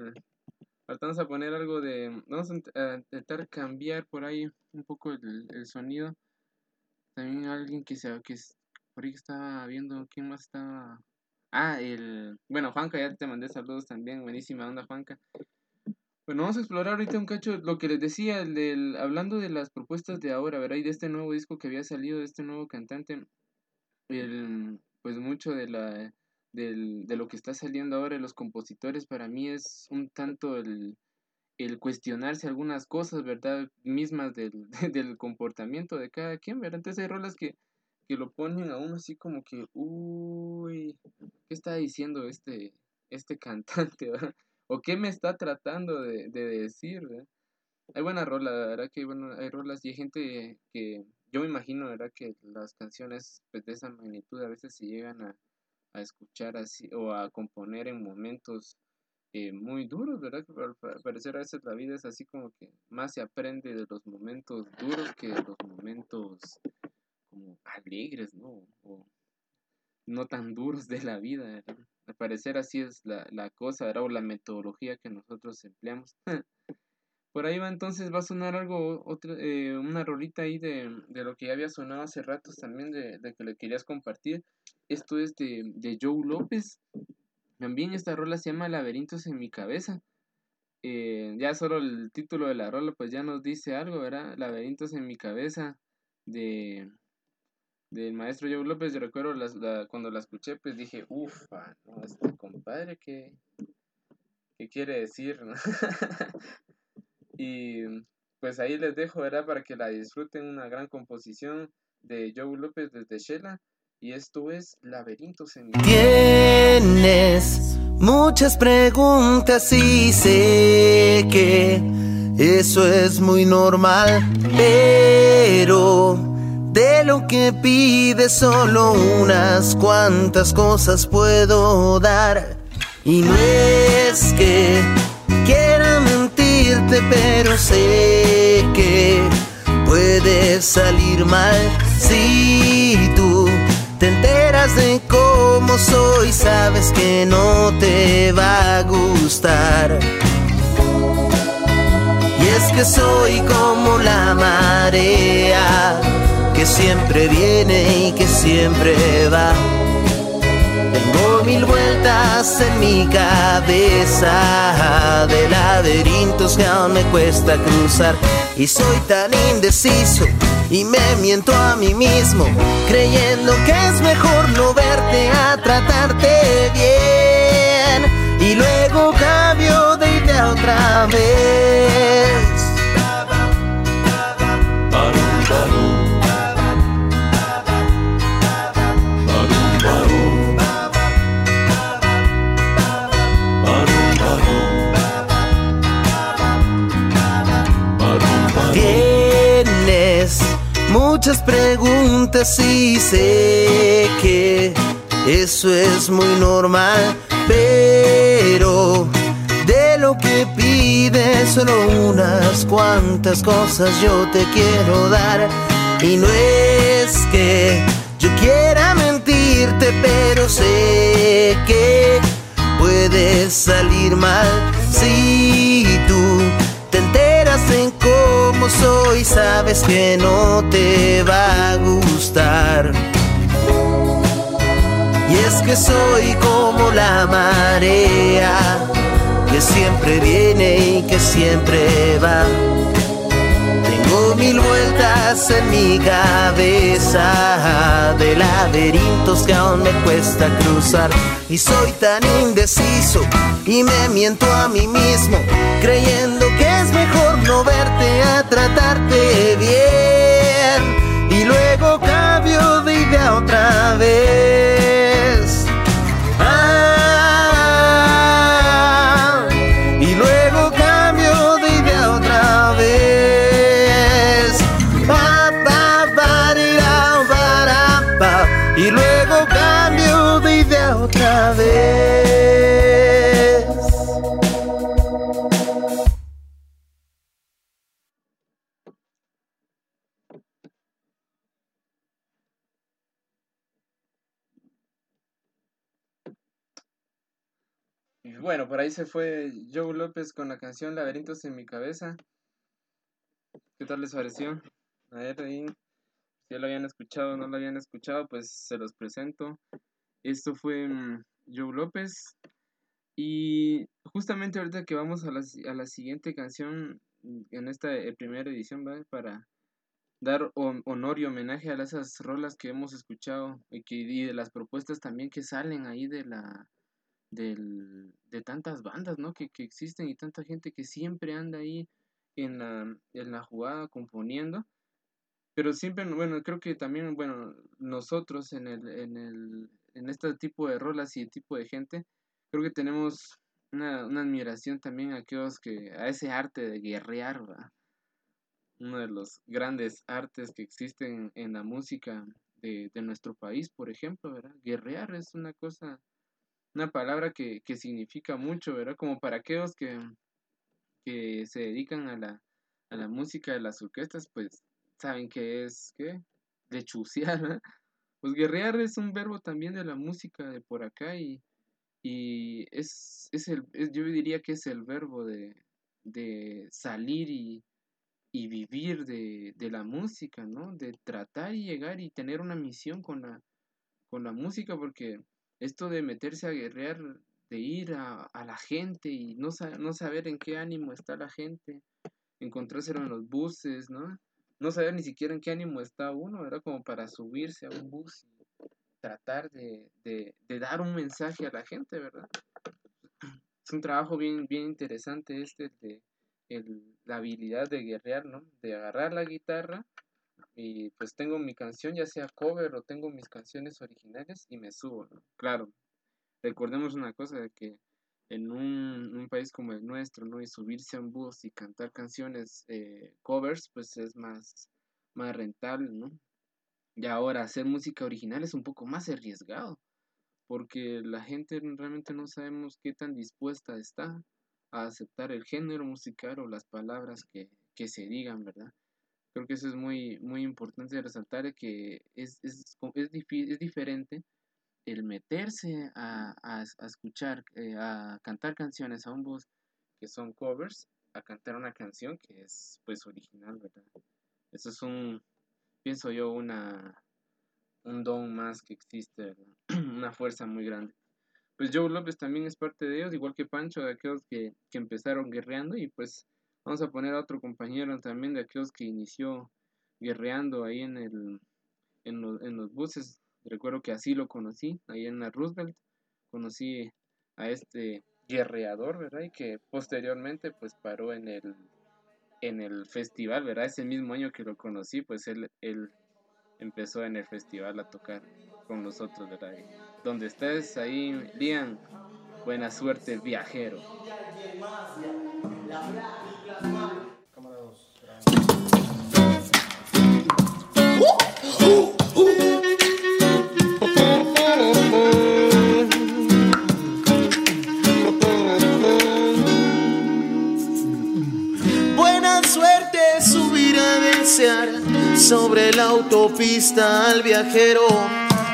vamos a poner algo de. Vamos a int- a intentar cambiar por ahí un poco el, el sonido. También alguien que se que por ahí estaba viendo quién más estaba. Ah, el. Bueno, Juanca, ya te mandé saludos también. Buenísima onda, Juanca. Bueno, vamos a explorar ahorita un cacho lo que les decía, el del, hablando de las propuestas de ahora, ¿verdad? Y de este nuevo disco que había salido, de este nuevo cantante, el, pues mucho de la del, de lo que está saliendo ahora de los compositores para mí es un tanto el, el cuestionarse algunas cosas, ¿verdad? Mismas del, del comportamiento de cada quien, ¿verdad? Entonces hay rolas que, que lo ponen a uno así como que, uy, ¿qué está diciendo este, este cantante, ¿verdad? ¿O qué me está tratando de, de decir, ¿verdad? Hay buena rola, la verdad que bueno, hay rolas y hay gente que yo me imagino, ¿verdad? Que las canciones pues, de esa magnitud a veces se llegan a, a escuchar así o a componer en momentos eh, muy duros, ¿verdad? Que al pa- parecer a veces la vida es así como que más se aprende de los momentos duros que de los momentos como alegres, ¿no? O no tan duros de la vida, ¿verdad? Al parecer así es la, la cosa, ¿verdad? O la metodología que nosotros empleamos. Por ahí va entonces, va a sonar algo, otra, eh, una rolita ahí de, de lo que ya había sonado hace ratos también, de, de que le querías compartir. Esto es de, de Joe López. También esta rola se llama Laberintos en mi cabeza. Eh, ya solo el título de la rola pues ya nos dice algo, ¿verdad? Laberintos en mi cabeza de del maestro Joe López. Yo recuerdo las- la- cuando la escuché pues dije, ufa, no, este compadre, ¿qué, qué quiere decir? no?" y pues ahí les dejo, ¿verdad? Para que la disfruten, una gran composición de Joe López desde Shela. Y esto es Laberintos en Tienes muchas preguntas y sé que eso es muy normal, pero de lo que pides solo unas cuantas cosas puedo dar. Y no es que quiera mentirte, pero sé que puede salir mal si te enteras de cómo soy, sabes que no te va a gustar. Y es que soy como la marea, que siempre viene y que siempre va. Tengo mil vueltas en mi cabeza de laberintos que aún me cuesta cruzar. Y soy tan indeciso y me miento a mí mismo, creyendo que es mejor no verte a tratarte bien. Y luego cambio de idea otra vez. Muchas preguntas y sé que eso es muy normal, pero de lo que pides solo unas cuantas cosas yo te quiero dar. Y no es que yo quiera mentirte, pero sé que puede salir mal si tú te enteras en soy, sabes que no te va a gustar. Y es que soy como la marea, que siempre viene y que siempre va. Tengo mil vueltas en mi cabeza de laberintos que aún me cuesta cruzar. Y soy tan indeciso y me miento a mí mismo, creyendo mejor no verte a tratarte bien. Y luego cambio de idea otra vez. Bueno, por ahí se fue Joe López con la canción Laberintos en mi cabeza. ¿Qué tal les pareció? A ver, ahí, si ya lo habían escuchado o no lo habían escuchado, pues se los presento. Esto fue mm, Joe López. Y justamente ahorita que vamos a la, a la siguiente canción, mm, en esta eh, primera edición. Para dar hon- honor y homenaje a esas rolas que hemos escuchado y, que, y de las propuestas también que salen ahí de la del, de tantas bandas, ¿no? Que, que existen y tanta gente que siempre anda ahí en la, en la jugada componiendo. Pero siempre, bueno, creo que también, bueno, nosotros en el, en el, en este tipo de rolas y tipo de gente, creo que tenemos una, admiración también a aquellos que, a ese arte de guerrear. Uno de los grandes artes que existen en la música de, de nuestro país, por ejemplo, ¿verdad? Guerrear es una cosa, una palabra que, que significa mucho, ¿verdad? Como para aquellos que, que se dedican a la, a la música de las orquestas, pues saben que es, ¿qué? Lechucear, ¿verdad? Pues guerrear es un verbo también de la música de por acá y, y es, es el, yo diría que es el verbo de, de salir y, y vivir de, de la música, ¿no? De tratar y llegar y tener una misión con la, con la música, porque esto de meterse a guerrear, de ir a, a la gente y no, no saber en qué ánimo está la gente, encontrárselo en los buses, ¿no? No saber ni siquiera en qué ánimo está uno, era como para subirse a un bus y tratar de, de, de dar un mensaje a la gente, ¿verdad? Es un trabajo bien, bien interesante este de el- la habilidad de guerrear, ¿no? De agarrar la guitarra y pues tengo mi canción, ya sea cover o tengo mis canciones originales y me subo, ¿no? Claro, recordemos una cosa de que en un, país como el nuestro, ¿no? Y subirse a bus y cantar canciones eh, covers, pues es más, más rentable, ¿no? Y ahora hacer música original es un poco más arriesgado, porque la gente realmente no sabemos qué tan dispuesta está a aceptar el género musical o las palabras que, que se digan, ¿verdad? Creo que eso es muy, muy importante resaltar que es, es, es, es diferente el meterse a, a, a escuchar, eh, a cantar canciones a un bus que son covers, a cantar una canción que es pues original, ¿verdad? Eso es un, pienso yo, una, un don más que existe, ¿verdad? una fuerza muy grande. Pues Joe López también es parte de ellos, igual que Pancho, de aquellos que, que empezaron guerreando y pues vamos a poner a otro compañero también de aquellos que inició guerreando ahí en el en, los en los buses. Recuerdo que así lo conocí, ahí en la Roosevelt. Conocí a este guerreador, ¿verdad? Y que posteriormente pues paró en el en el festival, ¿verdad? Ese mismo año que lo conocí, pues él, él empezó en el festival a tocar con nosotros, ¿verdad? Donde estés ahí, Lian, buena suerte, viajero sobre la autopista al viajero,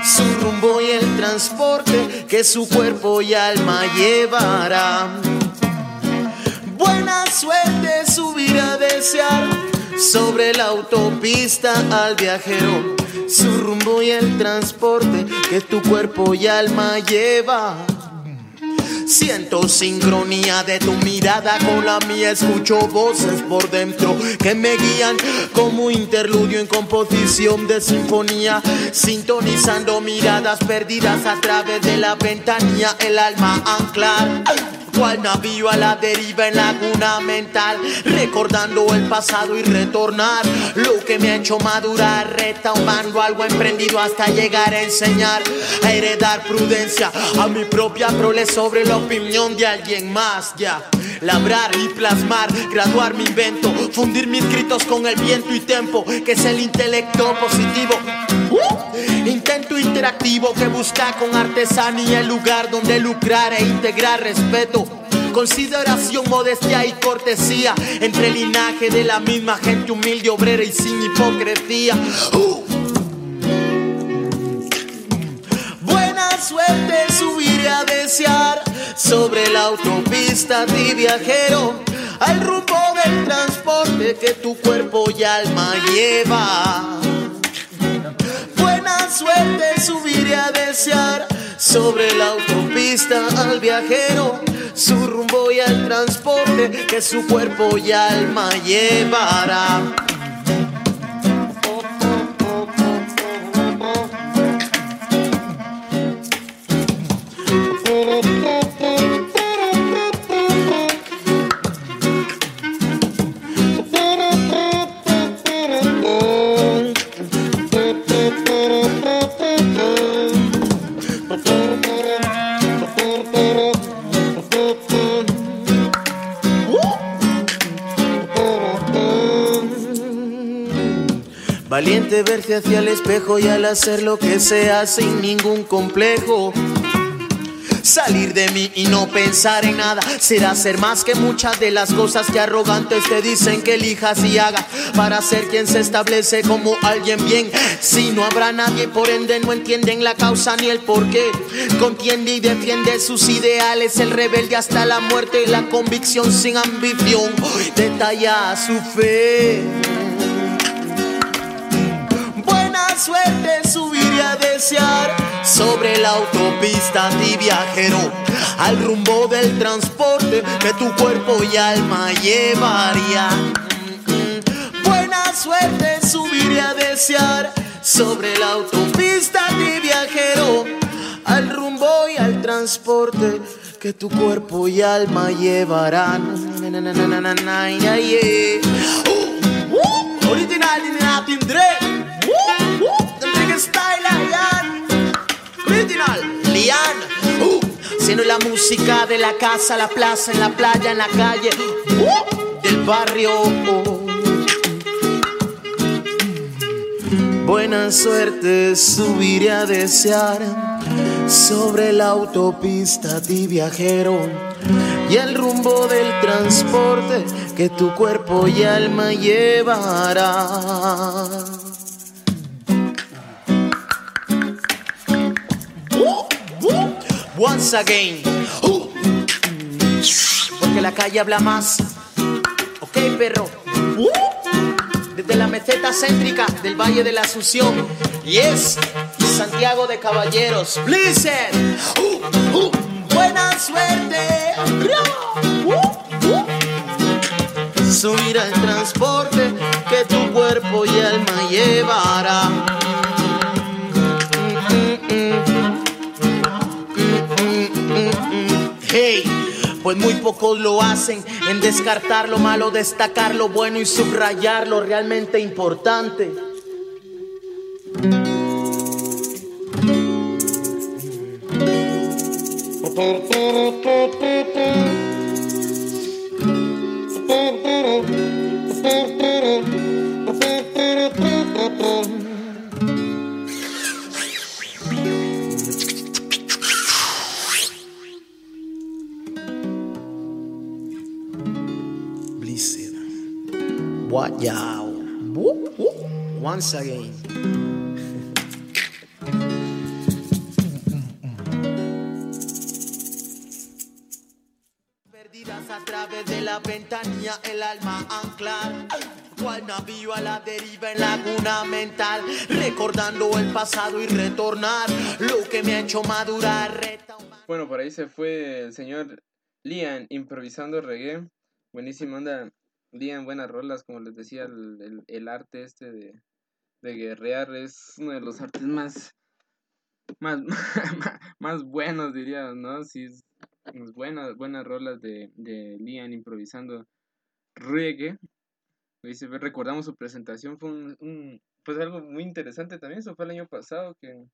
su rumbo y el transporte que su cuerpo y alma llevará. Suerte subir a desear sobre la autopista al viajero, su rumbo y el transporte que tu cuerpo y alma lleva. Siento sincronía de tu mirada con la mía, escucho voces por dentro que me guían como interludio en composición de sinfonía, sintonizando miradas perdidas a través de la ventanilla, el alma anclar. Cual navío a la deriva en laguna mental, recordando el pasado y retornar lo que me ha hecho madurar, retomando algo emprendido hasta llegar a enseñar, a heredar prudencia a mi propia prole sobre la opinión de alguien más, ya. Labrar y plasmar, graduar mi invento, fundir mis escritos con el viento y tempo, que es el intelecto positivo. Uh, interactivo que busca con artesanía el lugar donde lucrar e integrar respeto. Consideración, modestia y cortesía entre el linaje de la misma gente humilde, obrera y sin hipocresía. Uh. Buena suerte subir a desear sobre la autopista de viajero al rumbo del transporte que tu cuerpo y alma lleva. Suerte subir a desear sobre la autopista al viajero su rumbo y al transporte que su cuerpo y alma llevará. Verse hacia el espejo y al hacer lo que sea sin ningún complejo. Salir de mí y no pensar en nada será ser más que muchas de las cosas que arrogantes te dicen que elijas y hagas para ser quien se establece como alguien bien. Si no habrá nadie, por ende no entienden la causa ni el porqué. Contiende y defiende sus ideales, el rebelde hasta la muerte, la convicción sin ambición. Detalla su fe. Suerte subir y a desear sobre la autopista de viajero al rumbo del transporte que tu cuerpo y alma llevaría. Buena suerte subir y a desear sobre la autopista de viajero al rumbo y al transporte que tu cuerpo y alma llevarán. Original de Latin Dre. The biggest style I am. Original, Lian. Uh, siendo la música de la casa, la plaza, en la playa, en la calle, uh, del barrio. Buena suerte subiré a desear sobre la autopista de viajero y el rumbo del transporte que tu cuerpo y alma llevará. Once again. Porque la calle habla más. Ok, perro. Desde la meseta céntrica del Valle de la Asunción. Y es Santiago de Caballeros. Listen. Buena suerte. Subir al transporte que tu cuerpo y alma llevará. Hey, pues muy pocos lo hacen en descartar lo malo, destacar lo bueno y subrayar lo realmente importante. What y'all? Whoop, whoop. Once again. Perdidas a través de la ventanilla, el alma anclar. Cual navío a la deriva en laguna mental, recordando el pasado y retornar lo que me ha hecho madurar. Bueno, por ahí se fue el señor Lian improvisando reggae. Buenísima onda. Lian, buenas rolas, como les decía, el, el- el arte este de, de guerrear es uno de los artes más, más, más buenos, diría, ¿no? Sí, es, es buenas, buenas rolas de, de Lian improvisando reggae. Dice, recordamos su presentación, fue un, un- pues algo muy interesante también, eso fue el año pasado que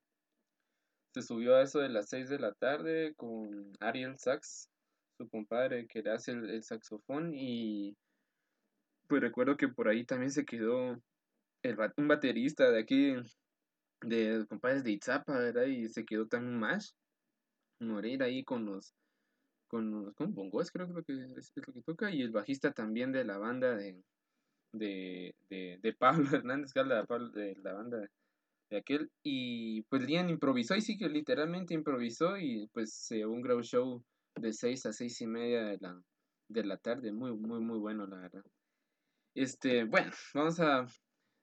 se subió a eso de las 6 de la tarde con Ariel Sax, su compadre que le hace el, el saxofón y pues recuerdo que por ahí también se quedó el, un baterista de aquí de los compadres de Itzapa, ¿verdad? Y se quedó también Mash Moreira ahí con los con los con bongos creo lo que es, lo que toca y el bajista también de la banda de de, de, de Pablo Hernández, que de, la banda de aquel y pues Lian improvisó y sí que literalmente improvisó y pues se llevó un grow show de 6 a seis y media de la, de la tarde, muy muy muy bueno la verdad. Este, bueno, vamos a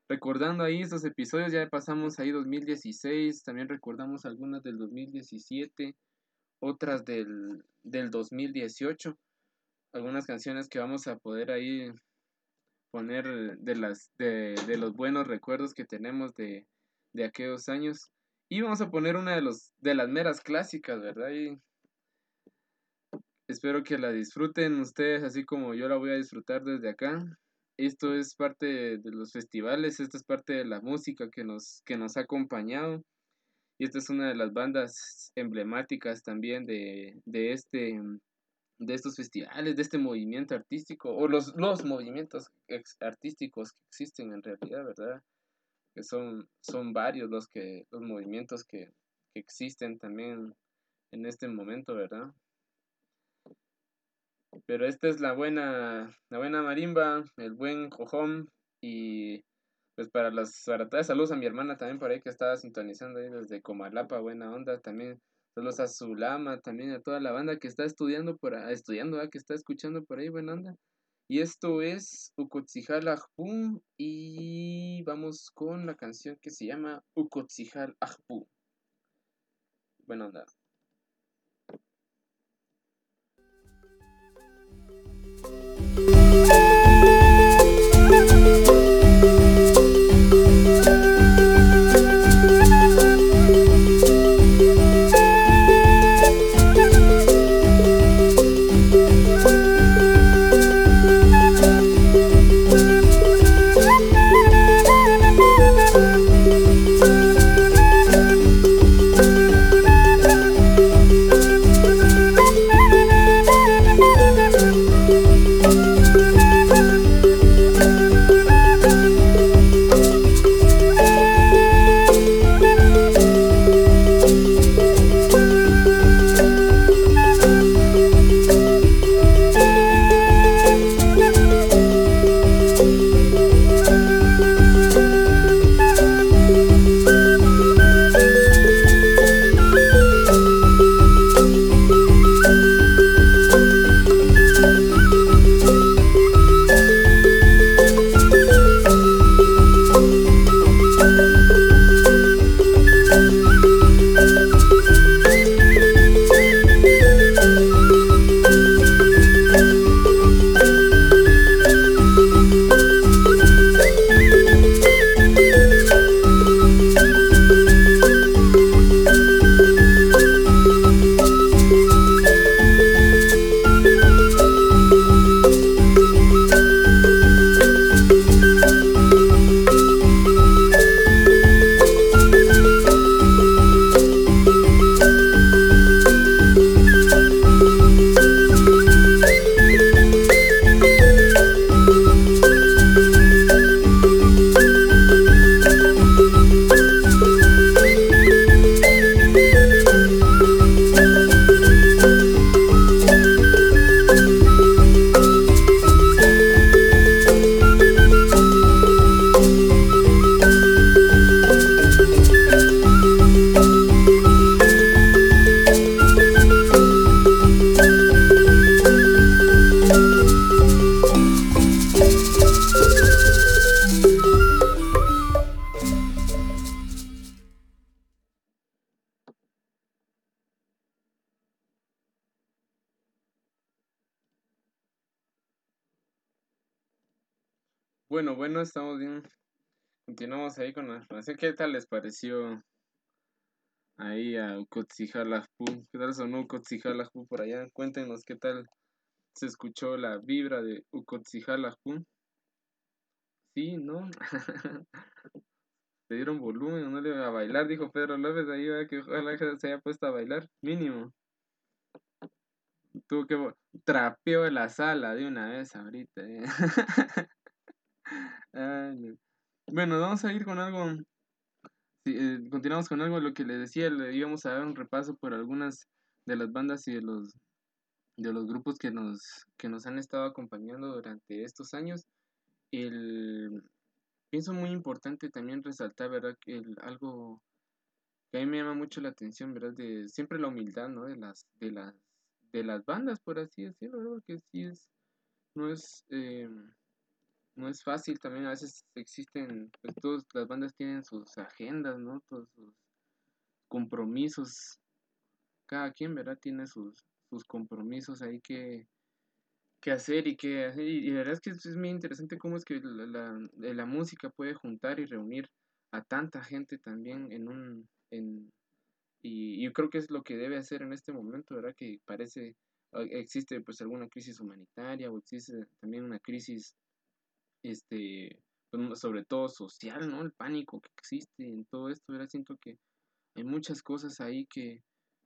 recordando ahí estos episodios, ya pasamos ahí 2016, también recordamos algunas del 2017, otras del, del 2018, algunas canciones que vamos a poder ahí poner de las de, de los buenos recuerdos que tenemos de, de aquellos años. Y vamos a poner una de los de las meras clásicas, ¿verdad? Y espero que la disfruten ustedes así como yo la voy a disfrutar desde acá. Esto es parte de, los festivales, esto es parte de la música que nos, que nos ha acompañado. Y esta es una de las bandas emblemáticas también de, de este de estos festivales, de este movimiento artístico, o los, los movimientos artísticos que existen en realidad, ¿verdad? Que son, son varios los que, los movimientos que, que existen también en este momento, ¿verdad? Pero esta es la buena, la buena marimba, el buen jojón, y pues para las para todas, saludos a mi hermana también por ahí que estaba sintonizando ahí desde Comalapa, buena onda también. Saludos a Zulama, también a toda la banda que está estudiando por estudiando, ¿verdad? que está escuchando por ahí, buena onda. Y esto es Ukotzijal Ajpu y vamos con la canción que se llama Ukotzijal Ajpu. Buena onda. A Ucotsijalajpu? ¿Qué tal sonó Ucotsijalajpu por allá? Cuéntenos qué tal se escuchó la vibra de Ucotsijalajpu. Sí, ¿no? Le dieron volumen, no le iba a bailar, dijo Pedro López ahí, ¿verdad? que ojalá que se haya puesto a bailar, mínimo. Tuvo que trapeó la sala de una vez ahorita. eh. Bueno, vamos a ir con algo. Sí, eh, continuamos con algo de lo que les decía. Le íbamos a dar un repaso por algunas de las bandas y de los de los grupos que nos que nos han estado acompañando durante estos años. El pienso muy importante también resaltar, ¿verdad? El, algo que a mí me llama mucho la atención, ¿verdad? De siempre la humildad, ¿no? De las de las de las bandas, por así decirlo, ¿verdad? Porque sí es no es eh, no es fácil también a veces existen pues todas las bandas tienen sus agendas no todos sus compromisos. Cada quien verdad tiene sus sus compromisos ahí que que hacer y que hacer. Y, y la verdad es que es, muy interesante cómo es que la, la, la música puede juntar y reunir a tanta gente también en un en y yo creo que es lo que debe hacer en este momento verdad que parece eh, existe pues alguna crisis humanitaria o existe también una crisis este, pues, sobre todo social, ¿no? El pánico que existe en todo esto, ¿verdad? Siento que hay muchas cosas ahí que,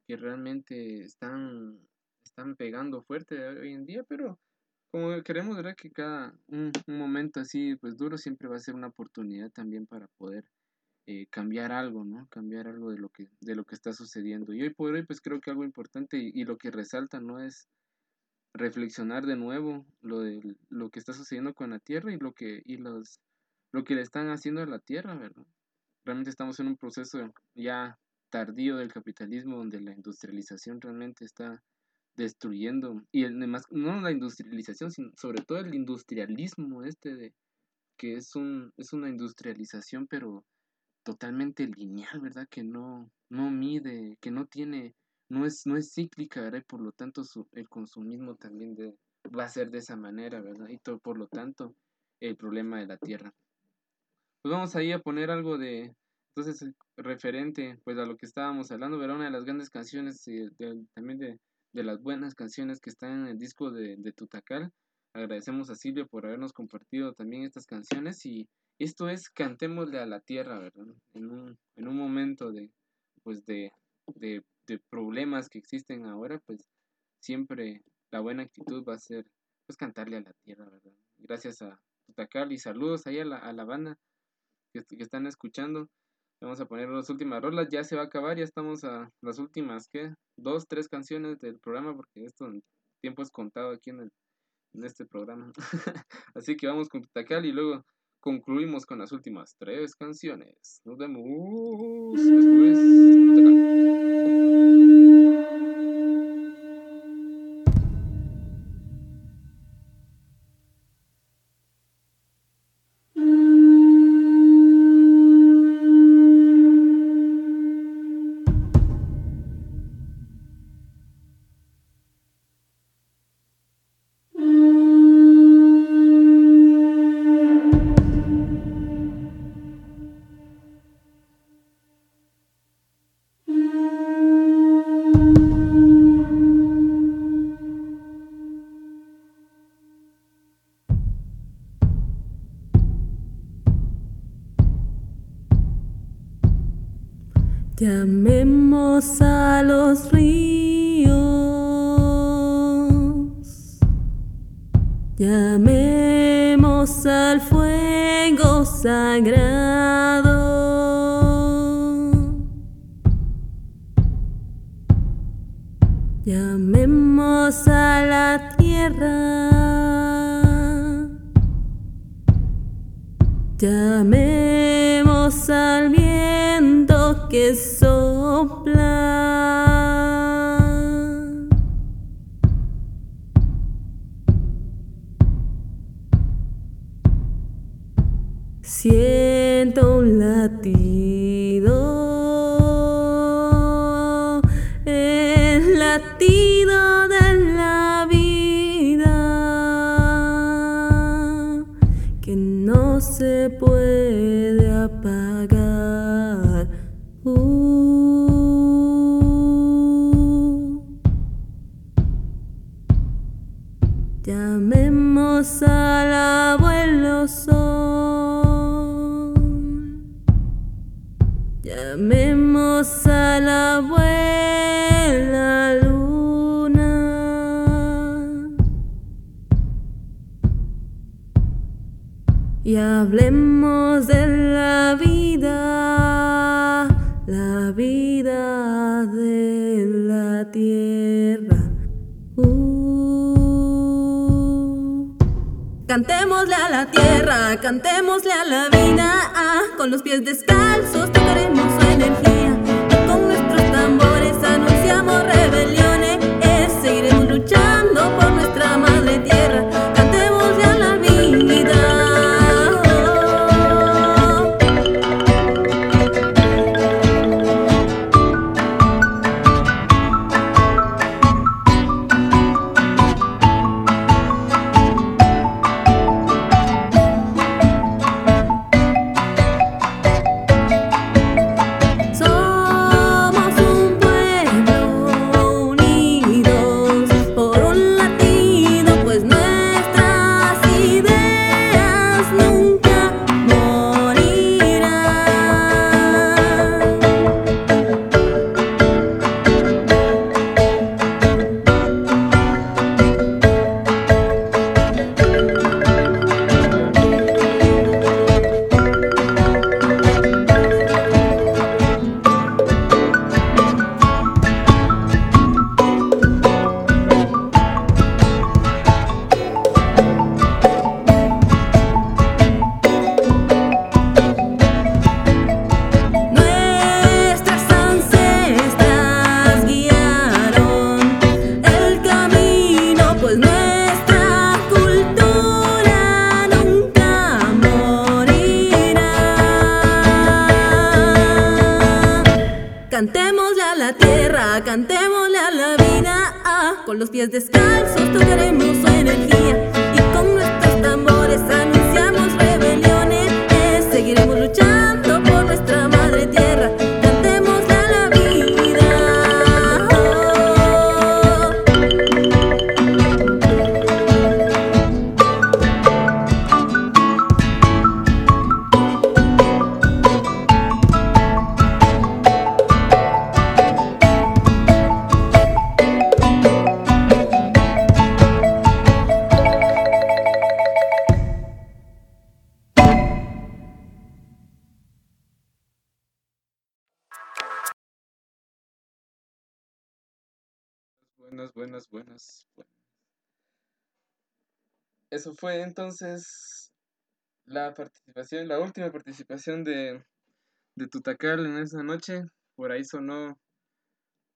que realmente están, están pegando fuerte hoy en día, pero como queremos, ¿verdad? Que cada un, momento así, pues duro, siempre va a ser una oportunidad también para poder eh, cambiar algo, ¿no? Cambiar algo de lo que, de lo que está sucediendo. Y hoy por hoy, pues creo que algo importante y, y lo que resalta, ¿no? Es reflexionar de nuevo lo de lo que está sucediendo con la tierra y lo que y los lo que le están haciendo a la tierra, ¿verdad? Realmente estamos en un proceso ya tardío del capitalismo donde la industrialización realmente está destruyendo y además no la industrialización, sino sobre todo el industrialismo este de que es un es una industrialización pero totalmente lineal, ¿verdad? Que no no mide, que no tiene no es, no es cíclica, ¿verdad? Y por lo tanto su, el consumismo también de, va a ser de esa manera, ¿verdad? Y todo, por lo tanto el problema de la tierra. Pues vamos ahí a poner algo de, entonces, referente pues a lo que estábamos hablando, ¿verdad? Una de las grandes canciones y de, también de, de, las buenas canciones que están en el disco de, de Tutacal. Agradecemos a Silvio por habernos compartido también estas canciones y esto es Cantémosle a la Tierra, ¿verdad? En un, en un momento de, pues de, de de problemas que existen ahora, pues siempre la buena actitud va a ser pues cantarle a la tierra, ¿verdad? Gracias a Tutacal y saludos ahí a la, a la banda que, están escuchando. Vamos a poner las últimas rolas, ya se va a acabar, ya estamos a las últimas, ¿qué? Dos, tres canciones del programa, porque esto tiempo es contado aquí en, el, en este programa. Así que vamos con Tutacal y luego concluimos con las últimas tres canciones. Nos vemos después. Un latido, el latido hablemos de la vida, la vida de la tierra. Uh. Cantémosle a la tierra, cantémosle a la vida, ah, con los pies descalzos tocaremos su energía Buenas, buenas, buenas. Eso fue entonces la participación, la última participación de, de Tutacal en esa noche. Por ahí sonó.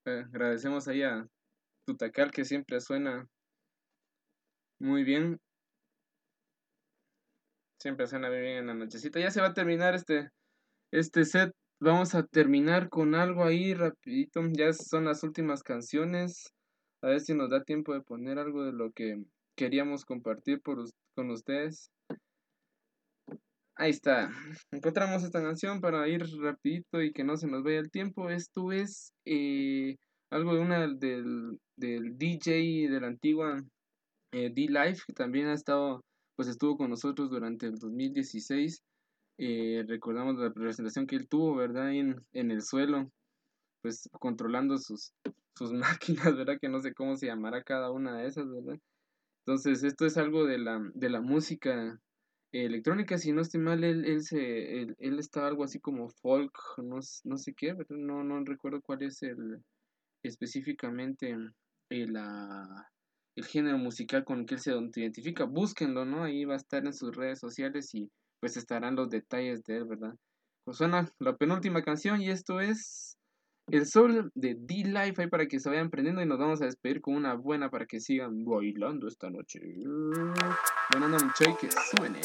eh, agradecemos ahí a Tutacal que siempre suena muy bien. Siempre suena muy bien en la nochecita. Ya se va a terminar este, este set. Vamos a terminar con algo ahí rapidito. Ya son las últimas canciones. A ver si nos da tiempo de poner algo de lo que queríamos compartir por, con ustedes. Ahí está. Encontramos esta canción para ir rapidito y que no se nos vaya el tiempo. Esto es eh, algo de una del, del DJ de la antigua eh, D-Life, que también ha estado, pues estuvo con nosotros durante el 2016. Eh, recordamos la presentación que él tuvo, ¿verdad? En, en el suelo, pues controlando sus, sus máquinas, ¿verdad? Que no sé cómo se llamará cada una de esas, ¿verdad? Entonces, esto es algo de la, de la música electrónica, si no estoy mal, él, él, se, él, él está algo así como folk, no, no sé qué, ¿verdad? No, no recuerdo cuál es el específicamente el, ah, el género musical con el que él se identifica. Búsquenlo, ¿no? Ahí va a estar en sus redes sociales y pues estarán los detalles de él, ¿verdad? Pues suena la penúltima canción y esto es El Sol de D-Life ahí para que se vayan prendiendo y nos vamos a despedir con una buena para que sigan bailando esta noche. Que suene.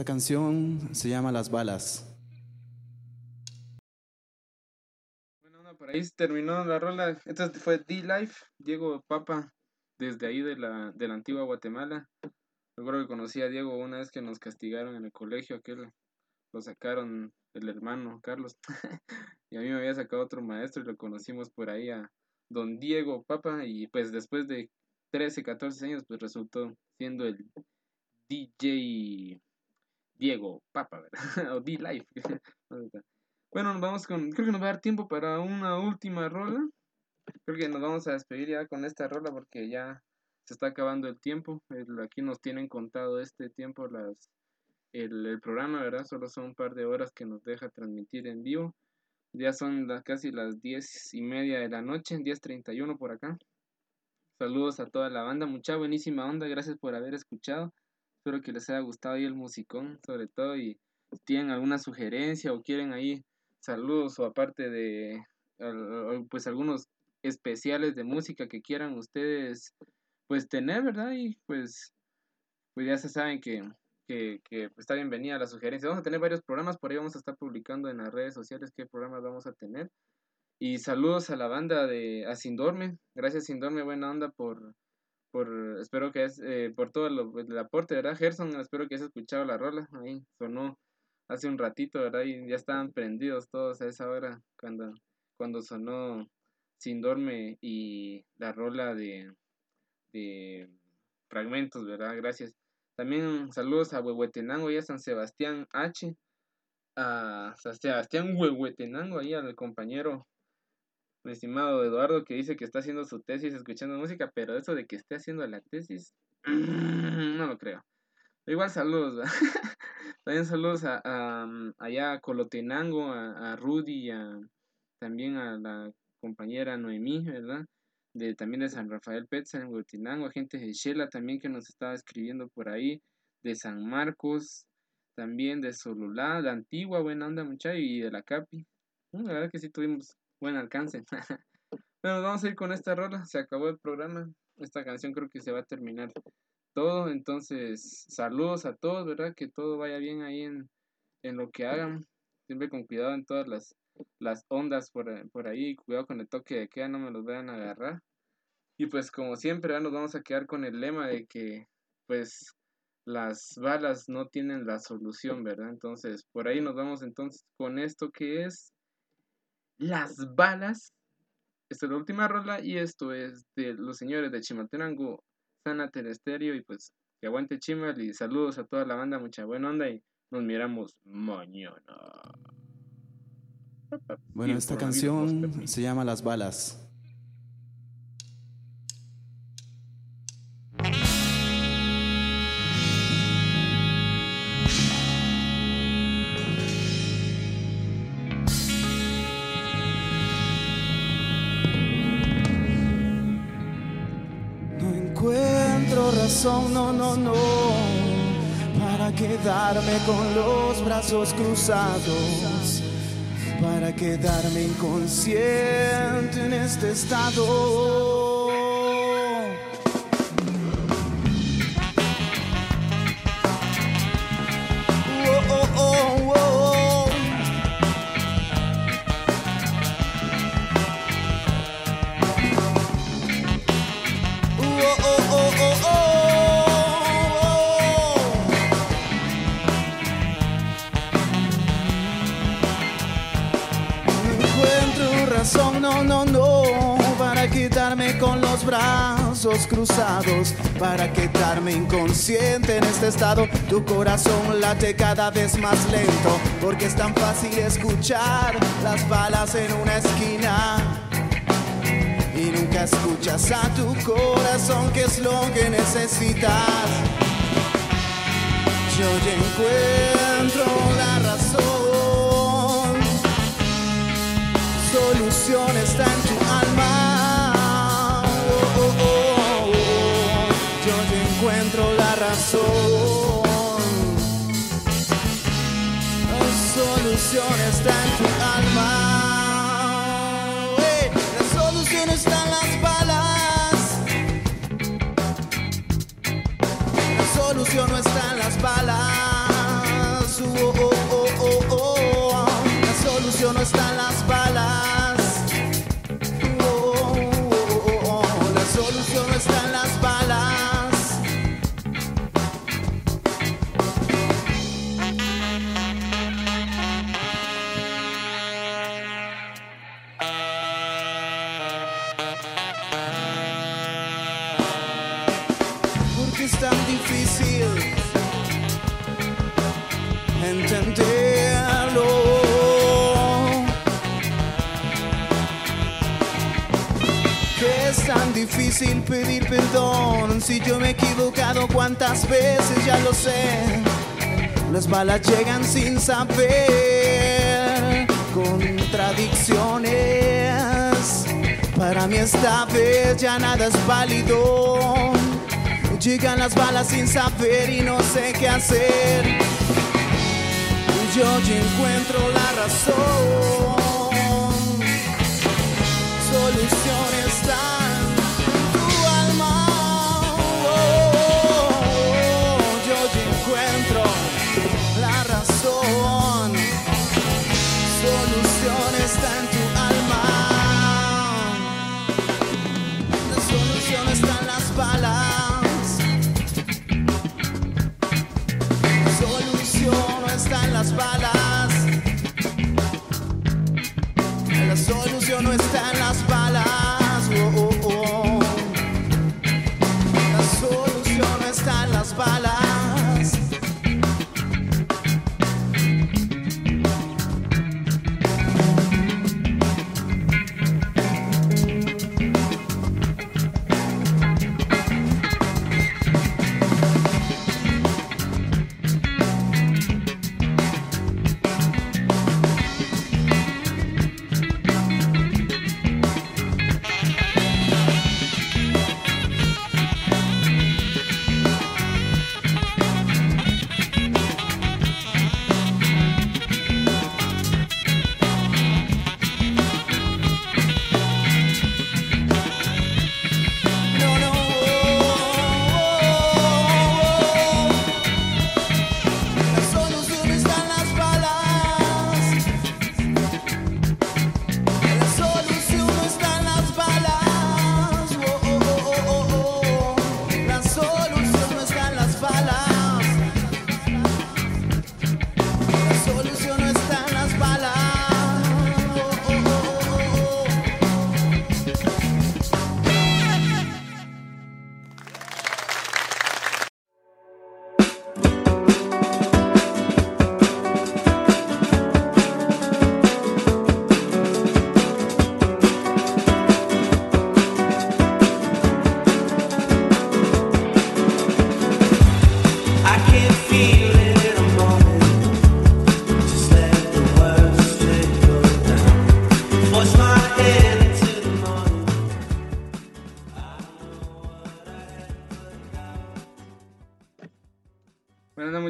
Esta canción se llama Las Balas. Bueno, no, por ahí se terminó la rola. Esta fue D-Life, Diego Papa, desde ahí de la, de la antigua Guatemala. Recuerdo que conocí a Diego una vez que nos castigaron en el colegio, aquel lo sacaron el hermano Carlos. y a mí me había sacado otro maestro y lo conocimos por ahí a don Diego Papa. Y pues después de 13, 14 años, pues resultó siendo el DJ Diego Papa, ¿verdad? o D-Life. bueno, nos vamos con. Creo que nos va a dar tiempo para una última rola. Creo que nos vamos a despedir ya con esta rola porque ya se está acabando el tiempo. Aquí nos tienen contado este tiempo las el, el programa, ¿verdad? Solo son un par de horas que nos deja transmitir en vivo. Ya son las, casi las diez y media de la noche, 10.31 por acá. Saludos a toda la banda, mucha buenísima onda, gracias por haber escuchado. Espero que les haya gustado ahí el musicón, sobre todo, y tienen alguna sugerencia o quieren ahí saludos o aparte de pues algunos especiales de música que quieran ustedes pues tener, ¿verdad? Y pues pues ya se saben que, que, que, pues, está bienvenida la sugerencia. Vamos a tener varios programas, por ahí vamos a estar publicando en las redes sociales qué programas vamos a tener. Y saludos a la banda de A Sin Dorme. Gracias Sin Dorme, buena onda por, por espero que es, eh, por todo lo- el aporte, ¿verdad? Gerson, espero que hayas escuchado la rola. Ahí sonó hace un ratito, ¿verdad? Y ya estaban prendidos todos a esa hora cuando, cuando sonó Sin Dorme y la rola de, de fragmentos, ¿verdad? Gracias. También saludos a Huehuetenango y a San Sebastián H. A San Sebastián Huehuetenango, ahí al compañero, mi estimado Eduardo, que dice que está haciendo su tesis escuchando música, pero eso de que esté haciendo la tesis, no lo creo. Igual saludos. También saludos a, mm, allá a Colotenango, a, a Rudy, a, también a la compañera Noemí, ¿verdad? De, también de San Rafael Petza en Huehuetenango, a gente de Shela también que nos estaba escribiendo por ahí, de San Marcos, también de Sololá, de Antigua, buena onda muchacho, y de la Capi. Mm, La verdad que sí tuvimos buen alcance. bueno, vamos a ir con esta rola, se acabó el programa, esta canción creo que se va a terminar todo, entonces saludos a todos, ¿verdad? Que todo vaya bien ahí en, en lo que hagan, siempre con cuidado en todas las, las ondas por, por ahí, cuidado con el toque de queda, no me los vayan a agarrar. Y pues como siempre, ¿verdad? nos vamos a quedar con el lema de que pues las balas no tienen la solución, ¿verdad? Entonces, por ahí nos vamos entonces con esto que es las balas. Esta es la última rola y esto es de los señores de Chimaltenango, Sana Telesterio y pues que aguante Chimal y saludos a toda la banda, mucha buena onda y nos miramos mañana. Bueno, esta canción se llama Las Balas. Quedarme con los brazos cruzados, para quedarme inconsciente en este estado. Brazos cruzados, para quedarme inconsciente en este estado. Tu corazón late cada vez más lento, porque es tan fácil escuchar las balas en una esquina. Y nunca escuchas a tu corazón, que es lo que necesitas. Yo ya encuentro la razón. Solución está en La solución está en tu alma. La solución está en las balas. La solución no está en las balas. Oh, oh, oh, la solución no está en las balas. Perdón si yo me he equivocado cuántas veces ya lo sé. Las balas llegan sin saber contradicciones. Para mí esta vez ya nada es válido. Llegan las balas sin saber y no sé qué hacer. Yo ya encuentro la razón. Solución está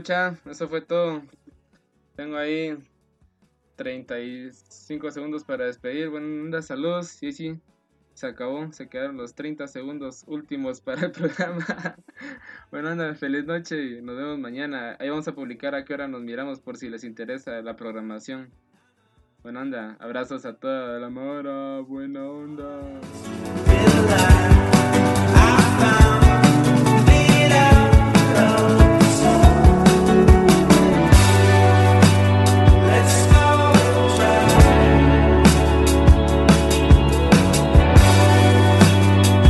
mucha, eso fue todo. Tengo ahí 35 segundos para despedir. Onda, saludos. Sí, sí, se acabó. Se quedaron los 30 segundos últimos para el programa. bueno, anda, feliz noche y nos vemos mañana. Ahí vamos a publicar a qué hora nos miramos por si les interesa la programación. Bueno, anda, abrazos a toda la mora. Buena onda.